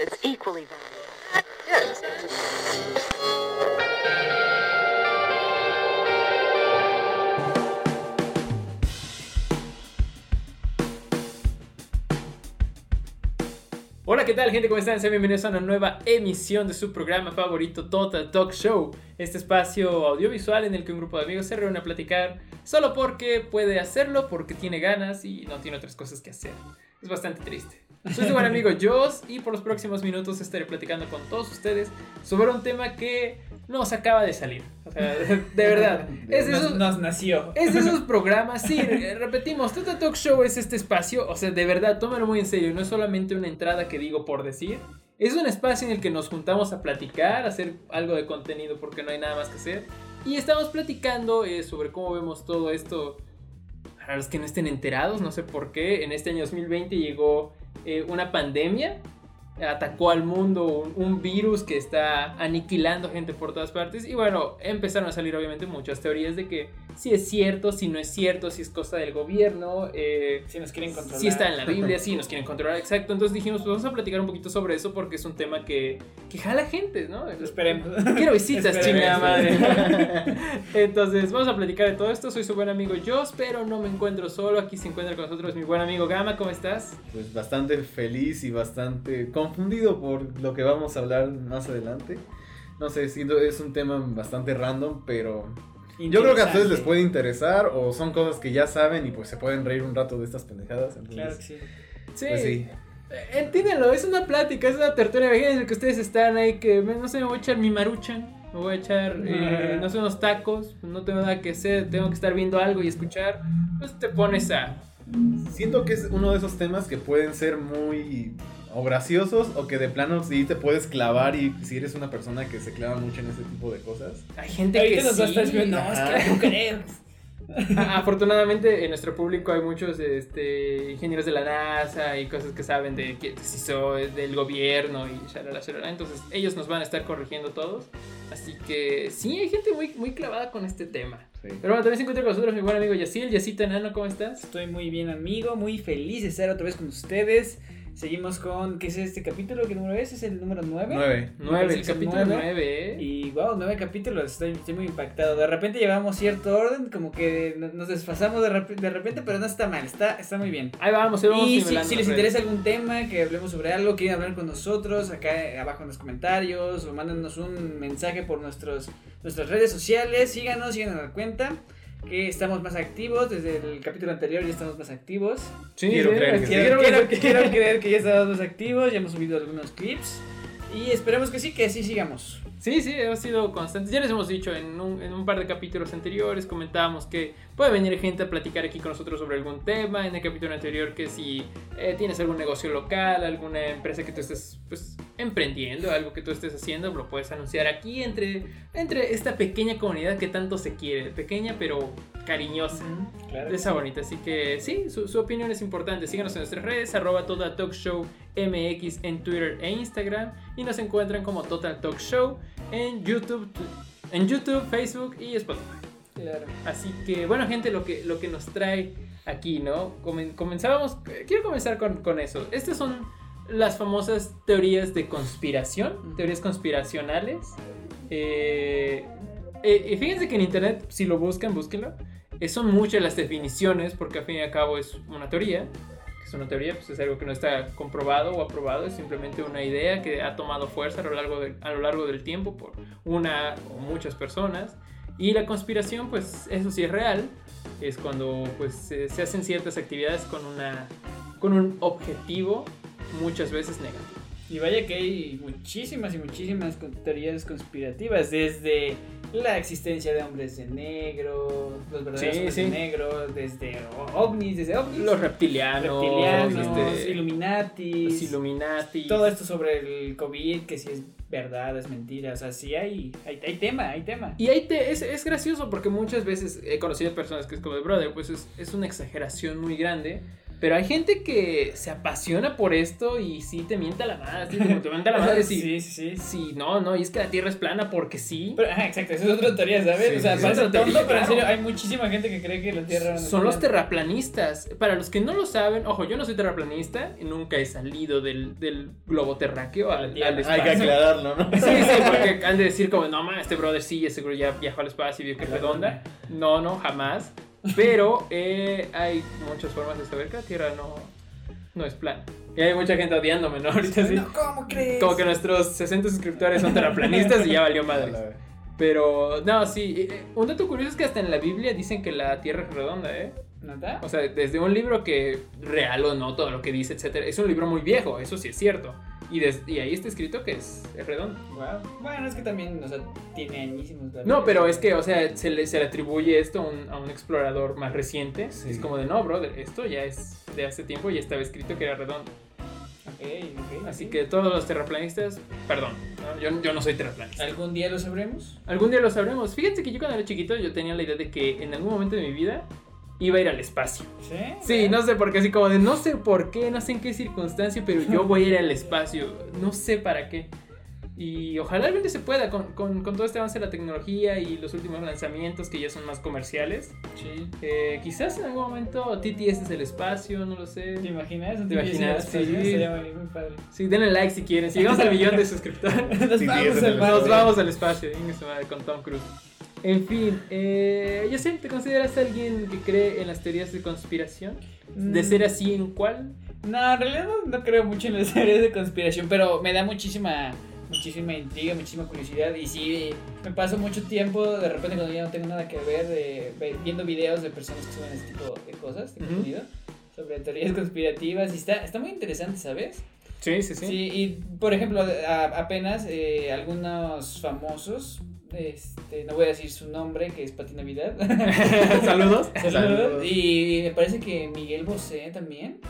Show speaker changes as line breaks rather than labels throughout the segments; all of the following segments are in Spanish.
that's equally valuable. Yes.
Hola, ¿qué tal gente? ¿Cómo están? Sean bienvenidos a una nueva emisión de su programa favorito Total Talk Show. Este espacio audiovisual en el que un grupo de amigos se reúne a platicar solo porque puede hacerlo, porque tiene ganas y no tiene otras cosas que hacer. Es bastante triste. Soy su buen amigo Joss y por los próximos minutos estaré platicando con todos ustedes sobre un tema que nos acaba de salir. O sea, de verdad. Es de
nos,
esos,
nos nació.
es de esos programas, sí, eh, repetimos, Total Talk Show es este espacio, o sea, de verdad, tómalo muy en serio, no es solamente una entrada que digo por decir, es un espacio en el que nos juntamos a platicar, a hacer algo de contenido porque no hay nada más que hacer, y estamos platicando eh, sobre cómo vemos todo esto. Para los que no estén enterados, no sé por qué, en este año 2020 llegó eh, una pandemia, atacó al mundo un, un virus que está aniquilando gente por todas partes. Y bueno, empezaron a salir obviamente muchas teorías de que si es cierto, si no es cierto, si es cosa del gobierno, eh,
Si nos quieren controlar.
si está en la Biblia, si nos quieren controlar, exacto. Entonces dijimos, pues vamos a platicar un poquito sobre eso porque es un tema que, que jala gente, ¿no?
Esperemos.
Quiero visitas, chingada madre. Entonces, vamos a platicar de todo esto. Soy su buen amigo Joss, pero no me encuentro solo. Aquí se encuentra con nosotros mi buen amigo Gama. ¿Cómo estás?
pues bastante feliz y bastante confundido por lo que vamos a hablar más adelante. No sé, siento es un tema bastante random, pero yo creo que a ustedes les puede interesar o son cosas que ya saben y pues se pueden reír un rato de estas pendejadas. Entonces,
Claro que sí.
Sí.
Pues sí.
Eh, Entiéndanlo, es una plática, es una tertulia. Imagínense que ustedes están ahí, que no sé, me voy a echar mi maruchan, me voy a echar, eh, no sé, unos tacos, no tengo nada que hacer, tengo que estar viendo algo y escuchar. Pues te pones a.
Siento que es uno de esos temas que pueden ser muy o graciosos o que de plano sí te puedes clavar y si eres una persona que se clava mucho en ese tipo de cosas.
Hay gente
Ahorita
que
nos va a estar
sí.
escribiendo, no,
ajá.
es que no creo.
Afortunadamente en nuestro público hay muchos este, ingenieros de la NASA y cosas que saben de que si soy del gobierno y shalala, shalala. Entonces ellos nos van a estar corrigiendo todos. Así que sí, hay gente muy, muy clavada con este tema.
Sí.
Pero bueno, también se encuentra con nosotros mi buen amigo Yasil. Yacita Enano, ¿cómo estás?
Estoy muy bien, amigo. Muy feliz de estar otra vez con ustedes. Seguimos con. ¿Qué es este capítulo? ¿Qué número es? ¿Es el número 9?
Nueve.
Nueve, el
Es el
capítulo
nueve.
nueve, ¿eh?
Y wow, nueve capítulos, estoy, estoy muy impactado. De repente llevamos cierto orden, como que no- nos desfasamos de, rep- de repente, pero no está mal, está, está muy bien.
Ahí vamos, ahí vamos
Y si, les
las
interesa algún tema, que hablemos sobre algo, quieren hablar con nosotros, acá abajo en los comentarios, o mándenos un mensaje por nuestros, nuestras redes sociales, síganos, síganos a la cuenta, que estamos más activos, desde el capítulo anterior ya estamos más activos.
Sí,
Quiero
sí,
creer que
sí,
sí.
Quiero,
quiero
quiero- quiero creer que ya estamos más activos, ya hemos subido algunos clips, y esperemos que sí, que así sigamos.
Sí, sí, hemos sido constantes. Ya les hemos dicho en un, en un par de capítulos anteriores, comentábamos que puede venir gente a platicar aquí con nosotros sobre algún tema. En el capítulo anterior que si eh, tienes algún negocio local, alguna empresa que tú estés pues, emprendiendo, algo que tú estés haciendo, lo puedes anunciar aquí entre, entre esta pequeña comunidad que tanto se quiere. Pequeña pero cariñosa.
Claro.
Esa bonita, así que sí, su, su opinión es importante. Síganos en nuestras redes, arroba Total Talk Show MX en Twitter e Instagram. Y nos encuentran como Total Talk Show en YouTube, tu- en YouTube, Facebook y Spotify.
Claro.
Así que, bueno, gente, lo que, lo que nos trae aquí, ¿no? Comen- comenzábamos, eh, quiero comenzar con, con eso. Estas son las famosas teorías de conspiración, teorías conspiracionales. Eh, eh, y fíjense que en internet, si lo buscan, búsquenlo. eh, son muchas las definiciones, porque al fin y al cabo es una teoría. Que es una teoría, pues es algo que no está comprobado o aprobado, es simplemente una idea que ha tomado fuerza a lo largo, del- a lo largo del tiempo por una o muchas personas. Y la conspiración, pues eso sí es real, es cuando pues se hacen ciertas actividades con, una, con un objetivo muchas veces negativo.
Y vaya que hay muchísimas y muchísimas teorías conspirativas, desde la existencia de hombres de negro, los verdaderos
Sí,
hombres
sí.
de negro, desde ovnis, desde ovnis,
Los reptilianos,
reptilianos,
este,
Illuminati,
los Illuminati.
todo esto sobre el COVID, que si es verdad, es mentira, o sea, sí hay, hay, hay tema, hay tema.
Y ahí te, es, es gracioso porque muchas veces he conocido personas que es como brother, pues es, es una exageración muy grande. Pero hay gente que se apasiona por esto y sí te mienta la madre, sí, te, te mienta la madre. Sí,
sí, sí, sí.
sí, no, no, y es que la Tierra es plana porque sí.
Pero, ajá, exacto, esa es otra teoría, ¿sabes?
Sí,
o sea,
sí,
parece tonto,
teoría,
pero en serio hay muchísima gente que cree que la Tierra no es
Son los
plana.
terraplanistas. Para los que no lo saben, ojo, yo no soy terraplanista, nunca he salido del, del globo terráqueo al, al
Hay
espacio.
Hay que aclararlo, ¿no?
Sí, sí, porque han de decir como, no, man, este brother sí, ese seguro ya viajó al espacio y vio que es redonda. No, no, jamás. Pero eh, hay muchas formas de saber que la Tierra no, no es plana. Y hay mucha gente odiándome, ¿no? Ahorita sí.
No, ¿Cómo crees?
Como que nuestros 60 suscriptores son terraplanistas y ya valió madre. Pero, no, sí. eh, Un dato curioso es que hasta en la Biblia dicen que la Tierra es redonda, ¿eh?
¿Nota?
O sea, desde un libro que real o no, todo lo que dice, etcétera. Es un libro muy viejo, eso sí es cierto. Y, des- y ahí está escrito que es, es redondo.
Wow. Bueno, es que también, o sea, tiene añísimos.
No, pero es que, o sea, se le, se le atribuye esto a un, a un explorador más reciente.
Sí.
Es como de, no, brother, esto ya es de hace tiempo y ya estaba escrito que era redondo.
Ok, ok.
Así
ok.
que todos los terraplanistas, perdón, ¿no? yo, yo no soy terraplanista.
¿Algún día lo sabremos?
Algún día lo sabremos. Fíjense que yo cuando era chiquito yo tenía la idea de que en algún momento de mi vida iba a ir al espacio.
Sí.
Sí, no sé por qué, así como de no sé por qué, no sé en qué circunstancia, pero yo voy a ir al espacio, no sé para qué. Y ojalá día se pueda con, con, con todo este avance de la tecnología y los últimos lanzamientos que ya son más comerciales.
Sí.
Eh, quizás en algún momento TTS es el espacio, no lo sé.
¿Te imaginas?
¿Te imaginas? Sí.
Sería muy, muy padre.
Sí, denle like si quieren. Si llegamos al millón de suscriptores,
Nos
Sí,
vamos al
nos vamos al espacio. venga su madre, con Tom Cruise. En fin, eh, yo sé, ¿te consideras alguien que cree en las teorías de conspiración? De ser así, ¿en cuál?
No, en realidad no, no creo mucho en las teorías de conspiración, pero me da muchísima muchísima intriga, muchísima curiosidad y sí, me paso mucho tiempo de repente cuando ya no tengo nada que ver de, viendo videos de personas que suben este tipo de cosas, de contenido, sobre teorías conspirativas y está, está muy interesante, ¿sabes?
Sí, sí,
Sí,
sí.
y por ejemplo, a- apenas eh, algunos famosos, este, no voy a decir su nombre, que es Pati Navidad.
Saludos.
Saludos. Y me parece que Miguel Bosé también,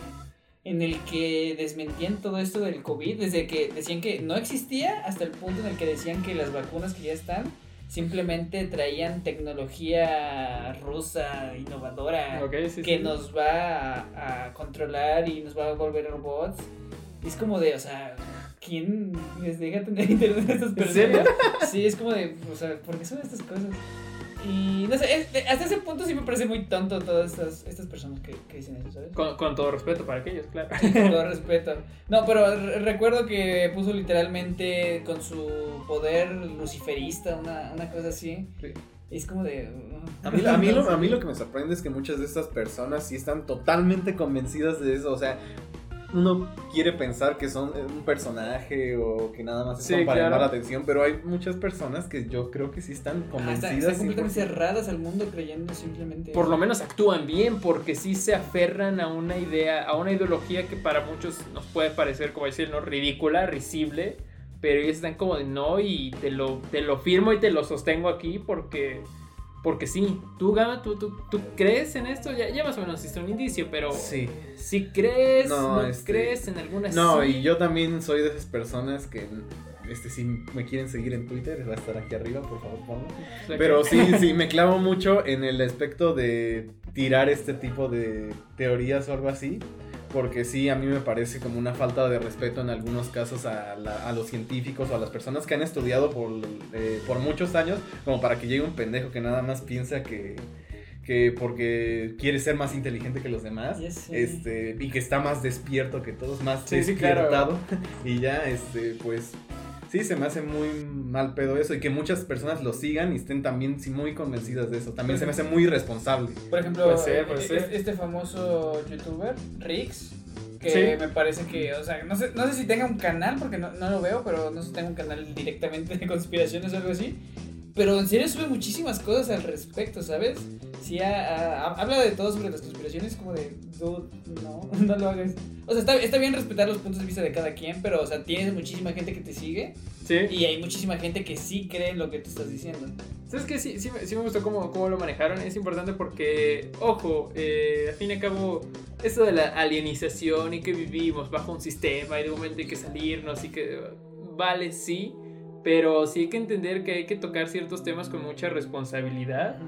en el que desmentían todo esto del COVID, desde que decían que no existía hasta el punto en el que decían que las vacunas que ya están simplemente traían tecnología rusa, innovadora,
sí,
que
sí.
nos va a, a controlar y nos va a volver robots. Y es como de, o sea, ¿quién les deja tener internet a estas personas? Sí, es como de, o sea, ¿por qué son estas cosas? Y no sé, es- hasta ese punto sí me parece muy tonto todas estas, estas personas que, que dicen eso, ¿sabes?
Con, con todo respeto para aquellos, claro.
Con todo respeto. No, pero re- recuerdo que puso literalmente con su poder luciferista, una, una cosa así.
Sí.
Y es como de. uh,
A mí, a, mí lo, a mí lo que me sorprende es que muchas de estas personas sí están totalmente convencidas de eso. O sea, uno quiere pensar que son un personaje o que nada más
Sí,
están para
claro.
llamar la atención, pero hay muchas personas que yo creo que sí están
Ah,
convencidas.
están, están completamente
100%.
cerradas al mundo creyendo simplemente.
Por lo menos actúan bien porque sí se aferran a una idea, a una ideología que para muchos nos puede parecer, como decir, ¿no? ridícula, risible, pero ellos están como de no y te lo, te lo firmo y te lo sostengo aquí porque, porque sí. ¿Tú, Gama, tú, tú, tú crees en esto? Ya, ya más o menos hiciste un indicio, pero
Sí.
si crees, no,
No, este,
crees en alguna
No, y yo también soy de esas personas que, este, si me quieren seguir en Twitter, va a estar aquí arriba, por favor, ponlo. Pero sí, sí, me clavo mucho en el aspecto de tirar este tipo de teorías o algo así. Porque sí, a mí me parece como una falta de respeto en algunos casos a, la- a los científicos o a las personas que han estudiado por, eh, por muchos años, como para que llegue un pendejo que nada más piensa que, que porque quiere ser más inteligente que los demás, este, y que está más despierto que todos, más
Sí, sí, claro.
despiertado, y ya, este, pues, sí, se me hace muy mal pedo eso, y que muchas personas lo sigan y estén también sí, muy convencidas de eso, también se me hace muy irresponsable.
Por ejemplo,
Puede ser,
eh,
puede ser.
este famoso youtuber, Rix, que
Sí.
me parece que, o sea, no sé, no sé si tenga un canal, porque no, no lo veo, pero no sé si tenga un canal directamente de conspiraciones o algo así. Pero en serio sube muchísimas cosas al respecto, ¿sabes? Sí, ha- ha- habla de todo sobre las conspiraciones, como de, dude, no, no lo hagas. O sea, está, está bien respetar los puntos de vista de cada quien, pero, o sea, tienes muchísima gente que te sigue
Sí.
y hay muchísima gente que sí cree en lo que tú estás diciendo.
¿Sabes qué? Sí, sí, me- sí me gustó cómo, cómo lo manejaron. Es importante porque, ojo, eh, al fin y al cabo, esto de la alienización y que vivimos bajo un sistema y de momento hay que salirnos y que, vale, sí, pero sí hay que entender que hay que tocar ciertos temas con mucha responsabilidad.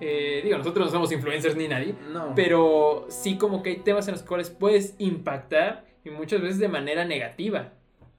Eh, digo, nosotros no somos influencers ni nadie,
No.
pero sí como que hay temas en los cuales puedes impactar y muchas veces de manera negativa.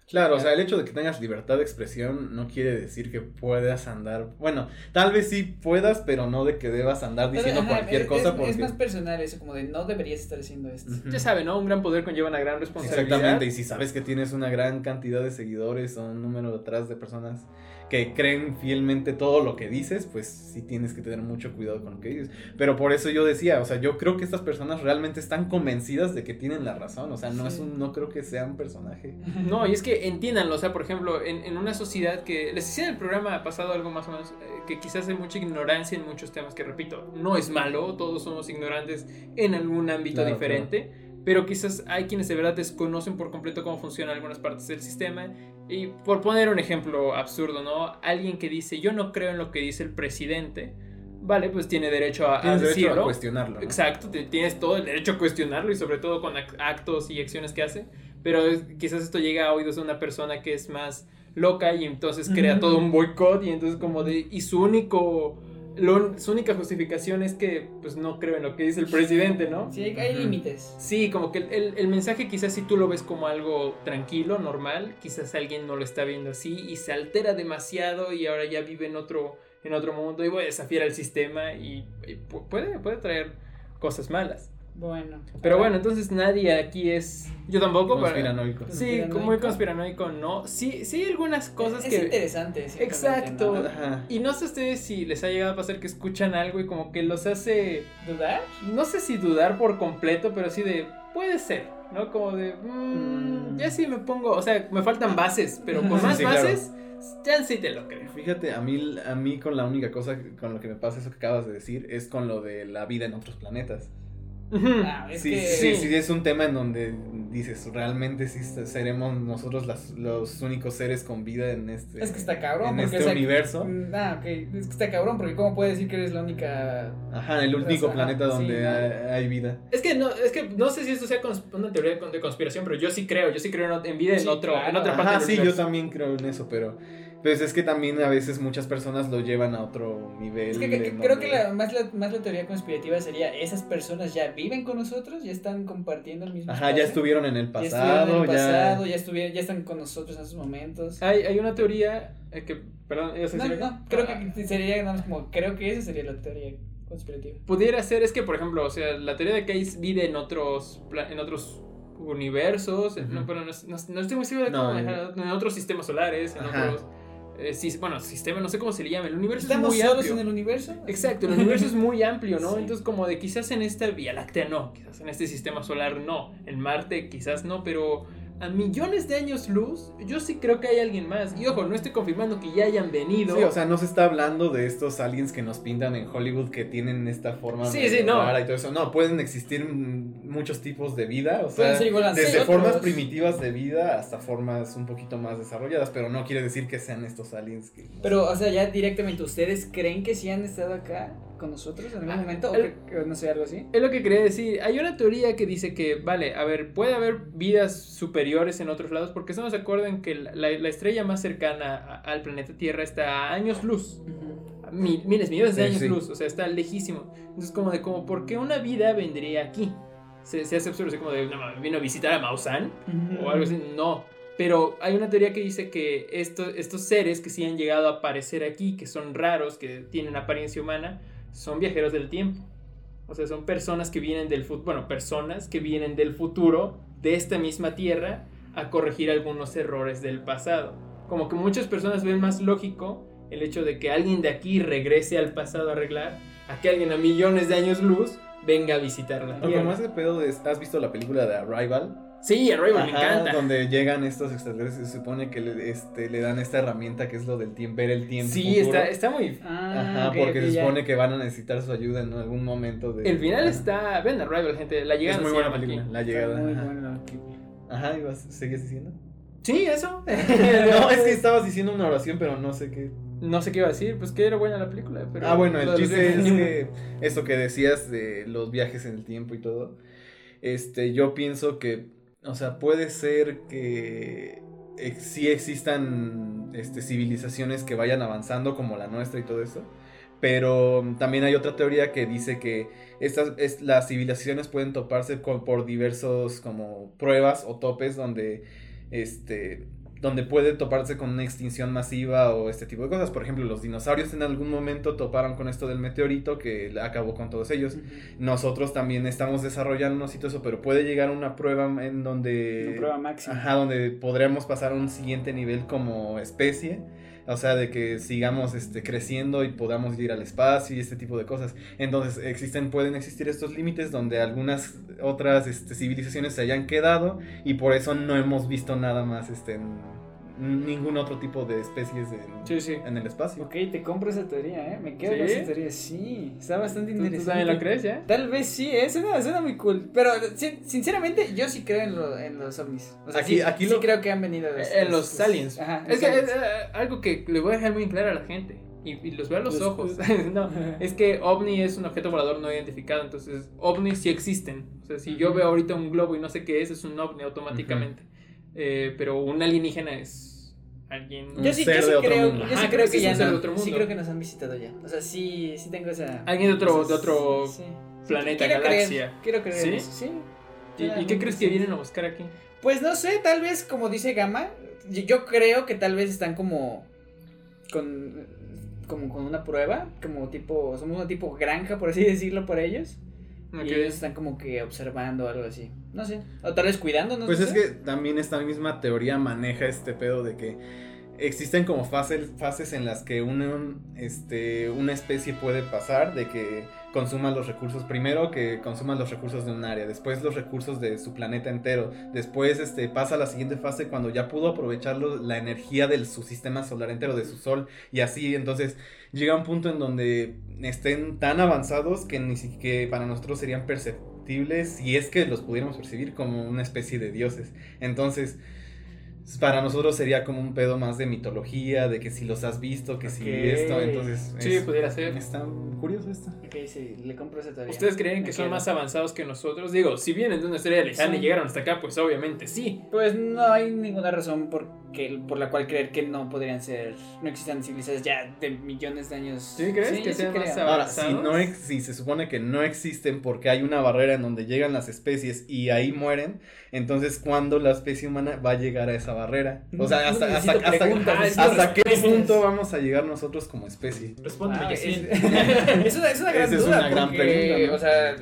Claro, o sea, el hecho de que tengas libertad de expresión no quiere decir que puedas andar. Bueno, tal vez sí puedas, pero no de que debas andar
Pero,
diciendo
ajá,
cualquier
es,
cosa
es-
porque.
es más personal eso, como de no deberías estar haciendo esto.
Ya saben, ¿no? Un gran poder conlleva una gran responsabilidad.
Exactamente, y si sabes que tienes una gran cantidad de seguidores o un número detrás de personas que creen fielmente todo lo que dices, pues sí tienes que tener mucho cuidado con lo que dices. Pero por eso yo decía, o sea, yo creo que estas personas realmente están convencidas de que tienen la razón, o sea, no
Sí.
es un, no creo que sea un personaje.
No, y es que entiéndanlo, o sea, por ejemplo, en, en una sociedad que les decía en el programa pasado algo más o menos, eh, que quizás hay mucha ignorancia en muchos temas, que repito, no es malo, todos somos ignorantes en algún ámbito
Claro,
diferente, pero quizás hay quienes de verdad desconocen por completo cómo funcionan algunas partes del sistema. Y por poner un ejemplo absurdo, ¿no? Alguien que dice, yo no creo en lo que dice el presidente, vale, pues tiene derecho a,
derecho
decirlo.
a cuestionarlo. ¿no?
Exacto, tienes todo el derecho a cuestionarlo y sobre todo con ac- actos y acciones que hace, pero quizás esto llega a oídos de una persona que es más loca y entonces crea todo un boicot y entonces como de y su único lo- su única justificación es que pues no creo en lo que dice el presidente, ¿no?
Sí, hay, límites.
Sí, como que el, el- mensaje quizás si tú lo ves como algo tranquilo, normal, quizás alguien no lo está viendo así y se altera demasiado y ahora ya vive en otro, en otro mundo y voy a desafiar al sistema y, y pu- puede, puede traer cosas malas.
Bueno.
Pero bueno, entonces nadie aquí es... Yo tampoco. para-
Conspiranoico.
Sí,
Conspiranoico.
muy conspiranoico, no. Sí, sí hay algunas cosas
es,
que...
Es interesante.
Exacto.
¿no?
Ajá.
Y no sé ustedes si les ha llegado a pasar que escuchan algo y como que los hace...
¿Dudar?
no sé si dudar por completo, pero sí de, puede ser, ¿no? Como de, mm,
Mm.
ya sí me pongo, o sea, me faltan bases, pero con
Sí,
más
sí, claro.
bases, ya sí te lo creo.
Fíjate, a mí, a mí con la única cosa que- con lo que me pasa eso que acabas de decir es con lo de la vida en otros planetas.
Ah, es
sí,
que...
sí,
sí.
sí, es un tema en donde dices, realmente sí seremos nosotros las- los únicos seres con vida en este,
Es que está cabrón,
en
porque,
este
o sea,
universo.
Mm, Ah, ok. Es que está cabrón, porque ¿cómo puedes decir que eres la única.
Ajá, el único
Ajá,
planeta donde hay, hay vida.
Es que no, es que no sé si esto sea una teoría de con- de conspiración, pero yo sí creo, yo sí creo en, en vida en
Sí,
otro, en
claro.
otra parte
Ajá,
del
sí, yo también creo en eso, pero pues es que también a veces muchas personas lo llevan a otro nivel.
Es que, creo que la, más, la, más la teoría conspirativa sería: esas personas ya viven con nosotros, ya están compartiendo el mismo.
Ajá, ya estuvieron en el
ya estuvieron
pasado,
en el pasado,
ya...
ya, estuvieron, ya están con nosotros en esos momentos.
Hay, hay una teoría eh, que, perdón, ¿ibas a
No,
decir
no, creo
Ah.
que sería nada más como: creo que esa sería la teoría conspirativa.
Pudiera ser, es que por ejemplo, o sea, la teoría de que hay vida en otros, en otros universos, en- no, bueno, no, no- no estoy muy seguro de
No,
cómo
en-
manejar- en otros sistemas solares, en
Ajá.
otros, eh, bueno, sistema, no sé cómo se le llama, el universo es
¿Estamos
muy
solos
amplio.
en el universo?
Exacto, el universo es muy amplio, ¿no?
Sí.
Entonces como de quizás en esta Vía Láctea no, quizás en este sistema solar no, en Marte quizás no, pero a millones de años luz, yo sí creo que hay alguien más. Y ojo, no estoy confirmando que ya hayan venido.
Sí, o sea, no se está hablando de estos aliens que nos pintan en Hollywood que tienen esta forma
Sí,
medio
sí, no.
y todo eso. No, pueden existir muchos tipos de vida, o sea,
ser igual a
desde formas primitivas de vida hasta formas un poquito más desarrolladas, pero no quiere decir que sean estos aliens que...
Pero, o sea, ya directamente, ¿ustedes creen que sí han estado acá con nosotros en algún
Ah,
momento? ¿O
el-
que- que no sé, algo así?
Es lo que quería decir. Hay una teoría que dice que, vale, a ver, puede haber vidas superiores en otros lados, porque estamos de acuerdo en que la, la- la estrella más cercana a- al planeta Tierra está a años luz. a mil- miles, millones de
Sí,
años
sí.
luz, o sea, está lejísimo. Entonces, como de, como, ¿por qué una vida vendría aquí? Se, se hace absurdo, así como de, no, vino a visitar a Maussan o algo así. No. Pero hay una teoría que dice que esto- estos seres que sí han llegado a aparecer aquí, que son raros, que tienen apariencia humana, son viajeros del tiempo. O sea, son personas que vienen del futuro, bueno, personas que vienen del futuro, de esta misma tierra, a corregir algunos errores del pasado. Como que muchas personas ven más lógico el hecho de que alguien de aquí regrese al pasado a arreglar, a que alguien a millones de años luz venga a visitar la
O como
tierra.
ese pedo de... ¿Has visto la película de Arrival?
Sí, Arrival me
Ajá,
encanta.
donde llegan estos extraterrestres, se supone que le, este, le dan esta herramienta que es lo del tiempo, ver el tiempo
Sí,
futuro.
está, está muy...
Ah,
Ajá,
ok,
porque se
ya.
supone que van a necesitar su ayuda en algún momento de...
El final está... Ven Arrival, gente. La llegada
Es muy buena película,
aquí.
la
Está
llegada.
muy
ajá.
buena la película.
Ajá, ibas, ¿seguías diciendo?
Sí, eso.
no, es que estabas diciendo una oración, pero no sé qué.
No sé qué iba a decir, pues que era buena la película. Pero
ah, bueno, el chiste es que esto que decías de los viajes en el tiempo y todo, este, yo pienso que, o sea, puede ser que sí existan este, civilizaciones que vayan avanzando como la nuestra y todo eso, Pero también hay otra teoría que dice que estas, es, las civilizaciones pueden toparse con, por diversos como pruebas o topes donde este donde puede toparse con una extinción masiva o este tipo de cosas. Por ejemplo, los dinosaurios en algún momento toparon con esto del meteorito que acabó con todos ellos. Nosotros también estamos desarrollándonos y todo eso, pero puede llegar una prueba en donde...
Una prueba máxima.
Ajá, donde podremos pasar a un siguiente nivel como especie o sea, de que sigamos este, creciendo y podamos ir al espacio y este tipo de cosas. Entonces, existen, pueden existir estos límites donde algunas otras este, civilizaciones se hayan quedado y por eso no hemos visto nada más este, ningún otro tipo de especies en, en el espacio.
Ok, te compro esa teoría, ¿eh? Me quedo con esa teoría. Sí, está bastante interesante.
¿Tú también lo crees, ya?
Tal vez sí, ¿eh? Suena, suena muy cool. Pero, sinceramente, yo sí creo en, lo, en los ovnis. O sea, aquí, sí, aquí sí creo que han venido.
Los, en los, aliens. Ajá, es que es, eh, algo que le voy a dejar muy claro a la gente. Y, los veo a los, ojos. no, es que ovni es un objeto volador no identificado. Entonces, ovnis sí existen. O sea, si yo veo ahorita un globo y no sé qué es, es un ovni automáticamente. Eh, pero un alienígena es alguien.
Yo sí, yo sí creo, yo sí creo que ya no, otro mundo. Sí creo que nos han visitado ya. O sea, sí, sí tengo esa.
Alguien de otro, de otro planeta, quiero galaxia.
Creer, quiero creer. ¿Sí? sí.
¿Y, qué crees que vienen a buscar aquí?
Pues no sé, tal vez como dice Gama, yo creo que tal vez están como con como con una prueba, como tipo, somos una tipo granja, por así decirlo, por ellos. Y ellos están como que observando algo así. No sé. O tal vez cuidando, no
Pues es que también esta misma teoría maneja este pedo de que existen como fases, fases en las que una, este, una especie puede pasar de que consuma los recursos primero que consuma los recursos de un área después los recursos de su planeta entero después este pasa a la siguiente fase cuando ya pudo aprovechar la energía de su sistema solar entero de su sol y así entonces llega un punto en donde estén tan avanzados que ni siquiera para nosotros serían perceptibles si es que los pudiéramos percibir como una especie de dioses. Entonces para nosotros sería como un pedo más de mitología, de que si los has visto, que si esto, entonces...
Sí, pudiera ser.
Está curioso esto.
Ok, sí, le compro esa teoría.
¿Ustedes creen que son más avanzados que nosotros? Digo, si vienen de una estrella lejana y llegaron hasta acá, pues obviamente sí.
Pues no hay ninguna razón por, que, por la cual creer que no podrían ser, no existan civilizaciones ya de millones de años.
¿Sí crees que sean más
Ahora, si, no si se supone que no existen porque hay una barrera en donde llegan las especies y ahí mueren, entonces ¿cuándo la especie humana va a llegar a esa barrera? O sea, hasta, hasta, hasta, hasta, qué punto vamos a llegar nosotros como especie.
Respóndeme ah,
sí. Es, una, es una gran duda. Es una gran pregunta. O sea,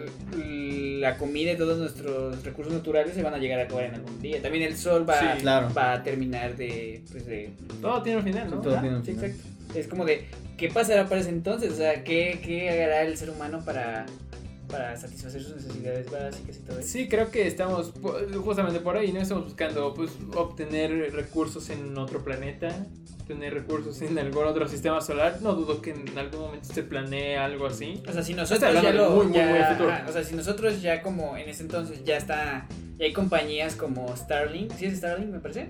la comida y todos nuestros recursos naturales se van a llegar a acabar en algún día. También el sol va, va a terminar de, pues de...
Todo tiene un final, ¿no?
Todo tiene un
final. exacto. Es como de, ¿qué pasará para ese entonces? O sea, ¿qué, qué hará el ser humano para para satisfacer sus necesidades básicas y todo eso.
Sí, creo que estamos justamente por ahí, ¿no? Estamos buscando pues obtener recursos en otro planeta, obtener recursos en algún otro sistema solar. No dudo que en algún momento se planee algo así.
O sea, si nosotros ya lo muy, muy, muy futuro. o sea, si nosotros ya como en ese entonces ya está ya hay compañías como Starlink, ¿sí es Starlink me parece?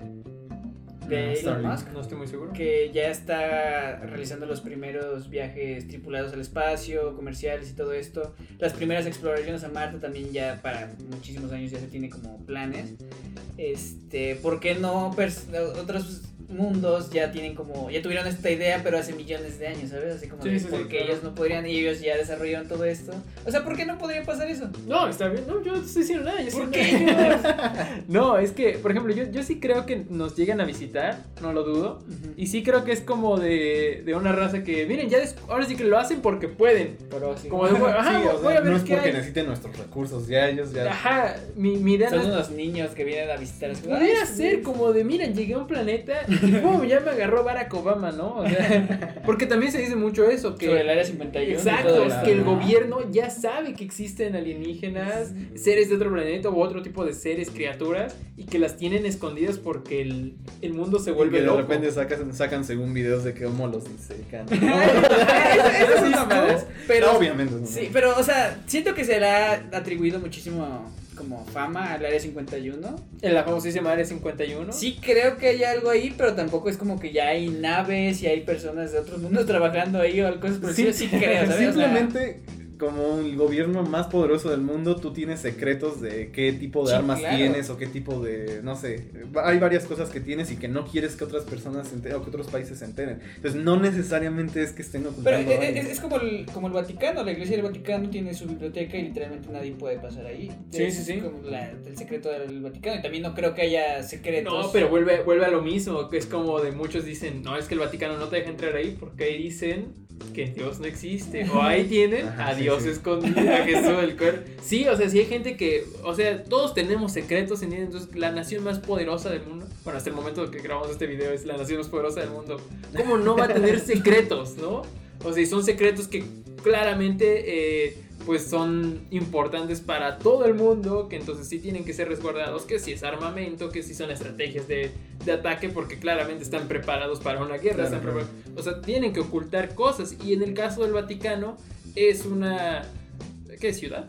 De Elon Musk.
No estoy muy seguro.
Que ya está realizando los primeros viajes tripulados al espacio, comerciales y todo esto. Las primeras exploraciones a Marte también ya para muchísimos años ya se tiene como planes. Este, ¿por qué no otros mundos ya tienen como, ya tuvieron esta idea, pero hace millones de años, ¿sabes? Así como, sí, porque ellos no podrían, y ellos ya desarrollaron todo esto. O sea, ¿por qué no podría pasar eso?
No, está bien, no, yo no estoy diciendo nada. Yo ¿Por qué? no, es que, por ejemplo, yo, yo sí creo que nos llegan a visitar, no lo dudo, y sí creo que es como de, de una raza que, miren, ya ahora sí que lo hacen porque pueden.
Pero así.
Como de, ajá, voy a ver
no es porque necesiten nuestros recursos, ya ellos ya.
Ajá, mi, mi idea.
Son unos niños que vienen a visitar.
Podría ser como de, miren, llegué a un planeta ya me agarró Barack Obama, ¿no? O sea, porque también se dice mucho eso. Que,
Sobre el área 51.
Exacto, es que el gobierno ya sabe que existen alienígenas, seres de otro planeta u otro tipo de seres, criaturas, y que las tienen escondidas porque el, el mundo se vuelve y que de
repente sacan, sacan según videos de que cómo los disecan.
pero, Obviamente. Sí, pero, o sea, siento que se le ha atribuido muchísimo como fama al área 51.
En la famosísima área 51.
Sí, creo que hay algo ahí, pero tampoco es como que ya hay naves y hay personas de otros mundos trabajando ahí o algo así. Sí, sí creo,
Simplemente como el gobierno más poderoso del mundo, tú tienes secretos de qué tipo de
Sí,
armas
claro.
tienes o qué tipo de, no sé, hay varias cosas que tienes y que no quieres que otras personas se enteren o que otros países se enteren. Entonces no necesariamente es que estén
Pero
ocultando
es,
algo.
es- es como, el, como el Vaticano, la iglesia del Vaticano tiene su biblioteca y literalmente nadie puede pasar ahí.
Sí,
Es
sí, sí.
como la- el secreto del Vaticano y también no creo que haya secretos.
No, pero vuelve, vuelve a lo mismo, que es como de muchos dicen, no, es que el Vaticano no te deja entrar ahí porque ahí dicen que Dios no existe. O ahí tienen
Ajá,
a
sí,
Dios a Jesús el cuerpo. Sí, o sea, sí hay gente que, o sea, todos tenemos secretos, ¿entiendes? Entonces, la nación más poderosa del mundo, bueno, hasta el momento que grabamos este video es la nación más poderosa del mundo. ¿Cómo no va a tener secretos, no? O sea, y son secretos que claramente... eh, pues son importantes para todo el mundo, que entonces sí tienen que ser resguardados, que si es armamento, que si son estrategias de, de ataque, porque claramente están preparados para una guerra,
Claro,
están
claro.
preparados- o sea, tienen que ocultar cosas, y en el caso del Vaticano es una... ¿Qué ciudad?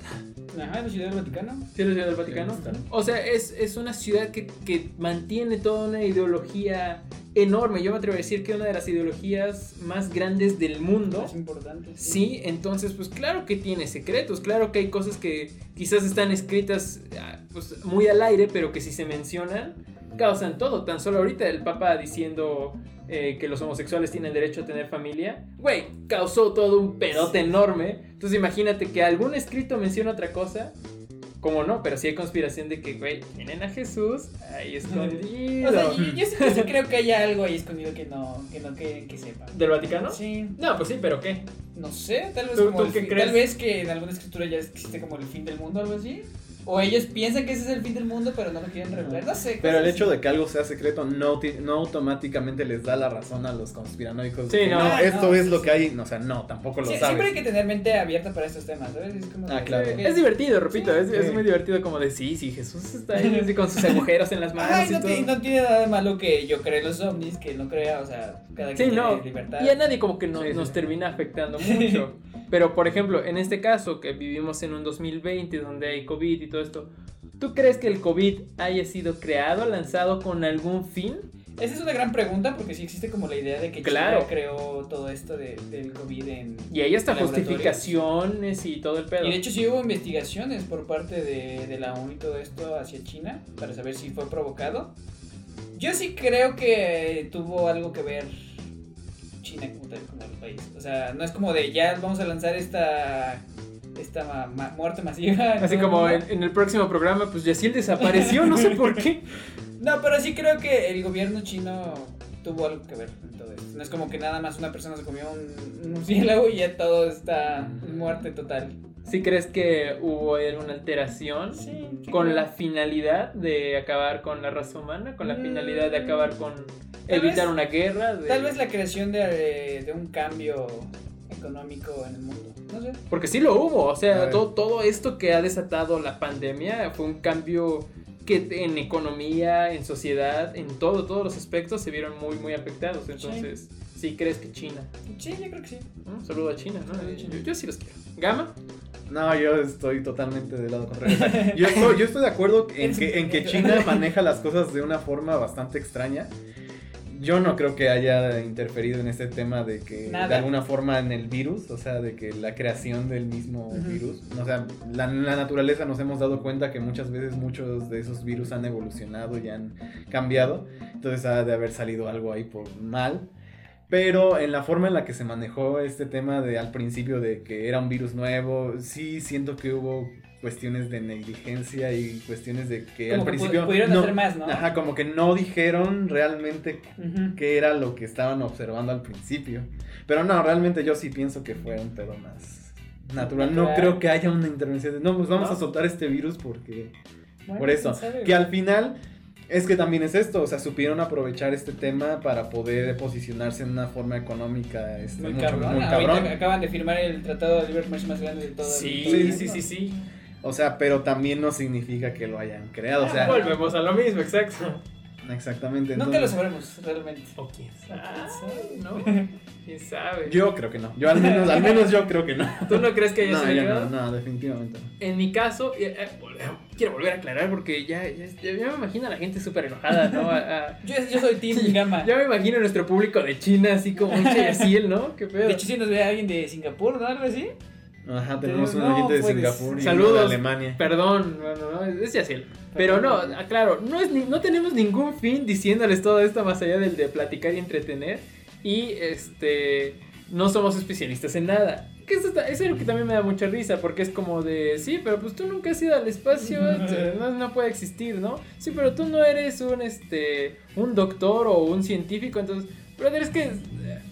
Ajá, la ciudad del Vaticano.
¿Sí la ciudad del Vaticano? O sea, es, es una ciudad que, que mantiene toda una ideología enorme. Yo me atrevo a decir que una de las ideologías más grandes del mundo.
Es importante.
Sí, entonces pues claro que tiene secretos, claro que hay cosas que quizás están escritas ah, pues, muy al aire, pero que si se mencionan causan todo. Tan solo ahorita el Papa diciendo eh, que los homosexuales tienen derecho a tener familia, güey, causó todo un pedote enorme. Entonces imagínate que algún escrito menciona otra cosa. Como no, pero sí hay conspiración de que, güey, tienen a Jesús ahí escondido.
O sea, yo, yo sí, yo sí creo que haya algo ahí escondido que no, que no quieren que sepa.
¿Del Vaticano?
Sí,
No, pues sí, pero ¿qué?
no sé, tal vez
¿Tú-
como
tú
el
qué crees?
tal vez que en alguna escritura ya existe como el fin del mundo o algo así. O ellos piensan que ese es el fin del mundo, pero no lo quieren revelar. No sé.
Pero el hecho
así.
de que algo sea secreto no, no automáticamente les da la razón a los conspiranoicos. de
Sí,
que,
no.
Ah,
esto
no,
es
sí,
lo
sí.
que hay. No, o sea, no, tampoco lo
Sí,
sabes.
siempre hay que tener mente abierta para estos temas, ¿sabes? Es como
Ah,
de-
claro.
ok.
Es divertido, repito, es, es
Sí.
muy divertido como de sí, sí, Jesús está ahí así con sus agujeros en las manos
Ay,
y
no,
todo.
ti- no tiene nada de malo que yo cree en los ovnis, que no crea, o sea, cada
Sí,
quien
no.
tiene libertad.
Y a nadie como que no-
Sí, sí,
nos
sí.
termina afectando mucho. Pero, por ejemplo, en este caso, que vivimos en un 2020 donde hay COVID y todo esto, ¿tú crees que el COVID haya sido creado, lanzado con algún fin?
Esa es una gran pregunta porque sí existe como la idea de que
Claro.
China creó todo esto de- del COVID en...
Y hay hasta justificaciones y todo el pedo.
Y de hecho sí hubo investigaciones por parte de, de la ONU y todo esto hacia China para saber si fue provocado. Yo sí creo que tuvo algo que ver China como tal, como el país. O sea, no es como de ya vamos a lanzar esta esta ma- muerte masiva.
Así
el
como en, en el próximo programa, pues Yaciel desapareció, no sé por qué.
No, pero sí creo que el gobierno chino tuvo algo que ver en todo esto. No es como que nada más una persona se comió un, murciélago y ya todo está muerte total.
¿Sí crees que hubo alguna alteración?
Sí,
con
creo.
la finalidad de acabar con la raza humana, con la
Mm.
finalidad de acabar con
Tal
evitar
vez-
una guerra. de-
Tal vez la creación de, de un cambio económico en el mundo. No sé.
Porque sí lo hubo, o sea, todo, todo esto que ha desatado la pandemia fue un cambio que en economía, en sociedad, en todo, todos los aspectos se vieron muy, muy afectados. Entonces, sí, crees que China.
Sí, yo creo que sí.
¿no? Saludo a China, ¿no?
Saludo a China.
Yo, yo sí los quiero. ¿Gama?
No, yo estoy totalmente del lado contrario. Yo, estoy, yo estoy de acuerdo en que, en que China maneja las cosas de una forma bastante extraña. Yo no creo que haya interferido en este tema de que
Nada.
de alguna forma en el virus, o sea, de que la creación del mismo virus, o sea, la, la naturaleza nos hemos dado cuenta que muchas veces muchos de esos virus han evolucionado y han cambiado, entonces ha de haber salido algo ahí por mal. Pero en la forma en la que se manejó este tema de al principio de que era un virus nuevo, sí siento que hubo cuestiones de negligencia y cuestiones de que
Como
al
que
principio
pudieron
no-
hacer más, ¿no?
Ajá, como que no dijeron realmente
Ujú.
qué era lo que estaban observando al principio. Pero no, realmente yo sí pienso que fue un pedo más natural. No
Natural.
creo que haya una intervención de, no, pues vamos
¿No?
a soltar este virus porque...
Bueno,
por eso, que al final es que también es esto, o sea, supieron aprovechar este tema para poder posicionarse en una forma económica este,
Muy
mucho,
cabrón.
muy cabrón.
acaban de firmar el tratado de libre comercio más grande de todo el
Sí,
el
sí,
mundo.
sí, sí.
O sea, pero también no significa que lo hayan creado, o sea,
Volvemos a lo mismo, exacto.
exactamente.
Nunca lo
entonces-
sabremos, realmente.
O quién sabe,
sabe?
¿no? ¿Quién sabe?
Yo creo que no, yo al menos, al menos yo creo que no.
¿Tú no crees que haya
No,
sido
yo no, no, definitivamente no.
En mi caso, eh, eh, quiero volver a aclarar porque ya, ya, ya me imagino a la gente súper enojada, ¿no? A- a-
Yo, yo soy Team
Sí,
Gama.
ya me imagino a nuestro público de China así como un Yaciel, ¿no? ¿Qué pedo?
De hecho, si nos ve alguien de Singapur, ¿no? Algo así.
Ajá, tenemos un oyente de
puedes.
Singapur y
Saludos.
de Alemania.
Perdón, bueno, no, es Yaciel. Pero no, aclaro, no, es no tenemos ningún fin diciéndoles todo esto más allá del de platicar y entretener. Y este, no somos especialistas en nada. Que eso, está- eso es lo que también me da mucha risa, porque es como de, sí, pero pues tú nunca has ido al espacio, no, no puede existir, ¿no? Sí, pero tú no eres un, este, un doctor o un científico, entonces, brother, es que eh,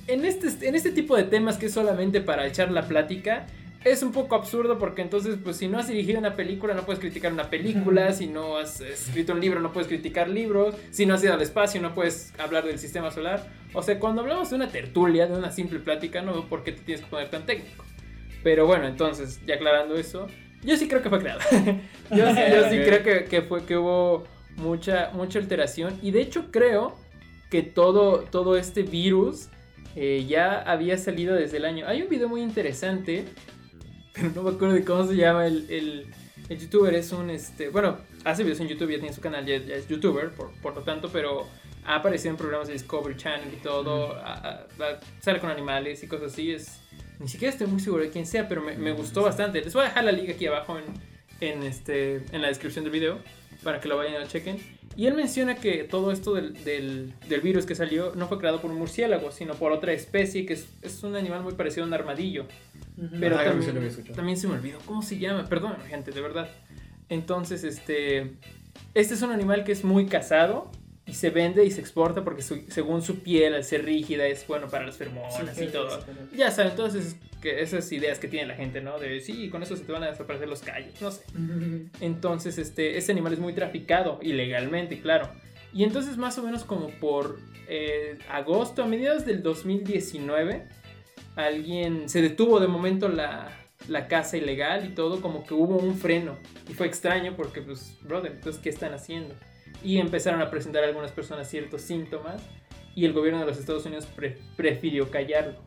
en este, en este tipo de temas que es solamente para echar la plática, es un poco absurdo porque entonces, pues si no has dirigido una película, no puedes criticar una película, si no has escrito un libro, no puedes criticar libros, si no has ido al espacio, no puedes hablar del sistema solar. O sea, cuando hablamos de una tertulia, de una simple plática, no veo por qué te tienes que poner tan técnico. Pero bueno, entonces, ya aclarando eso, yo sí creo que fue creado. yo sí, yo sí creo que, que fue que hubo mucha, mucha alteración. Y de hecho creo que todo, todo este virus eh, ya había salido desde el año. Hay un video muy interesante, pero no me acuerdo de cómo se llama el, el, el youtuber. Es un, este, bueno, hace videos en YouTube, ya tiene su canal, ya, ya es youtuber, por, por lo tanto, pero ha aparecido en programas de Discovery Channel y todo. a- a- a- sale con animales y cosas así. Es, ni siquiera estoy muy seguro de quién sea, pero me, me gustó bastante. Les voy a dejar la liga aquí abajo en, en, este, en la descripción del video para que lo vayan a chequen. Y él menciona que todo esto del, del, del virus que salió no fue creado por un murciélago, sino por otra especie que es, es un animal muy parecido a un armadillo. Pero
sí
también,
escuchado.
también se me olvidó cómo se llama. Perdón, gente, de verdad. Entonces, este. Este es un animal que es muy cazado y se vende y se exporta porque su- según su piel, al ser rígida, es bueno para las feromonas y todo. Ya saben, entonces que esas ideas que tiene la gente, ¿no? De sí, con eso se te van a desaparecer los callos, no sé. Entonces, este, este animal es muy traficado, ilegalmente, claro. Y entonces, más o menos como por eh, agosto, a mediados del 2019, alguien se detuvo de momento la, la caza ilegal y todo, como que hubo un freno. Y fue extraño porque, pues, brother, entonces, ¿qué están haciendo? Y empezaron a presentar a algunas personas ciertos síntomas y el gobierno de los Estados Unidos pre- prefirió callarlo.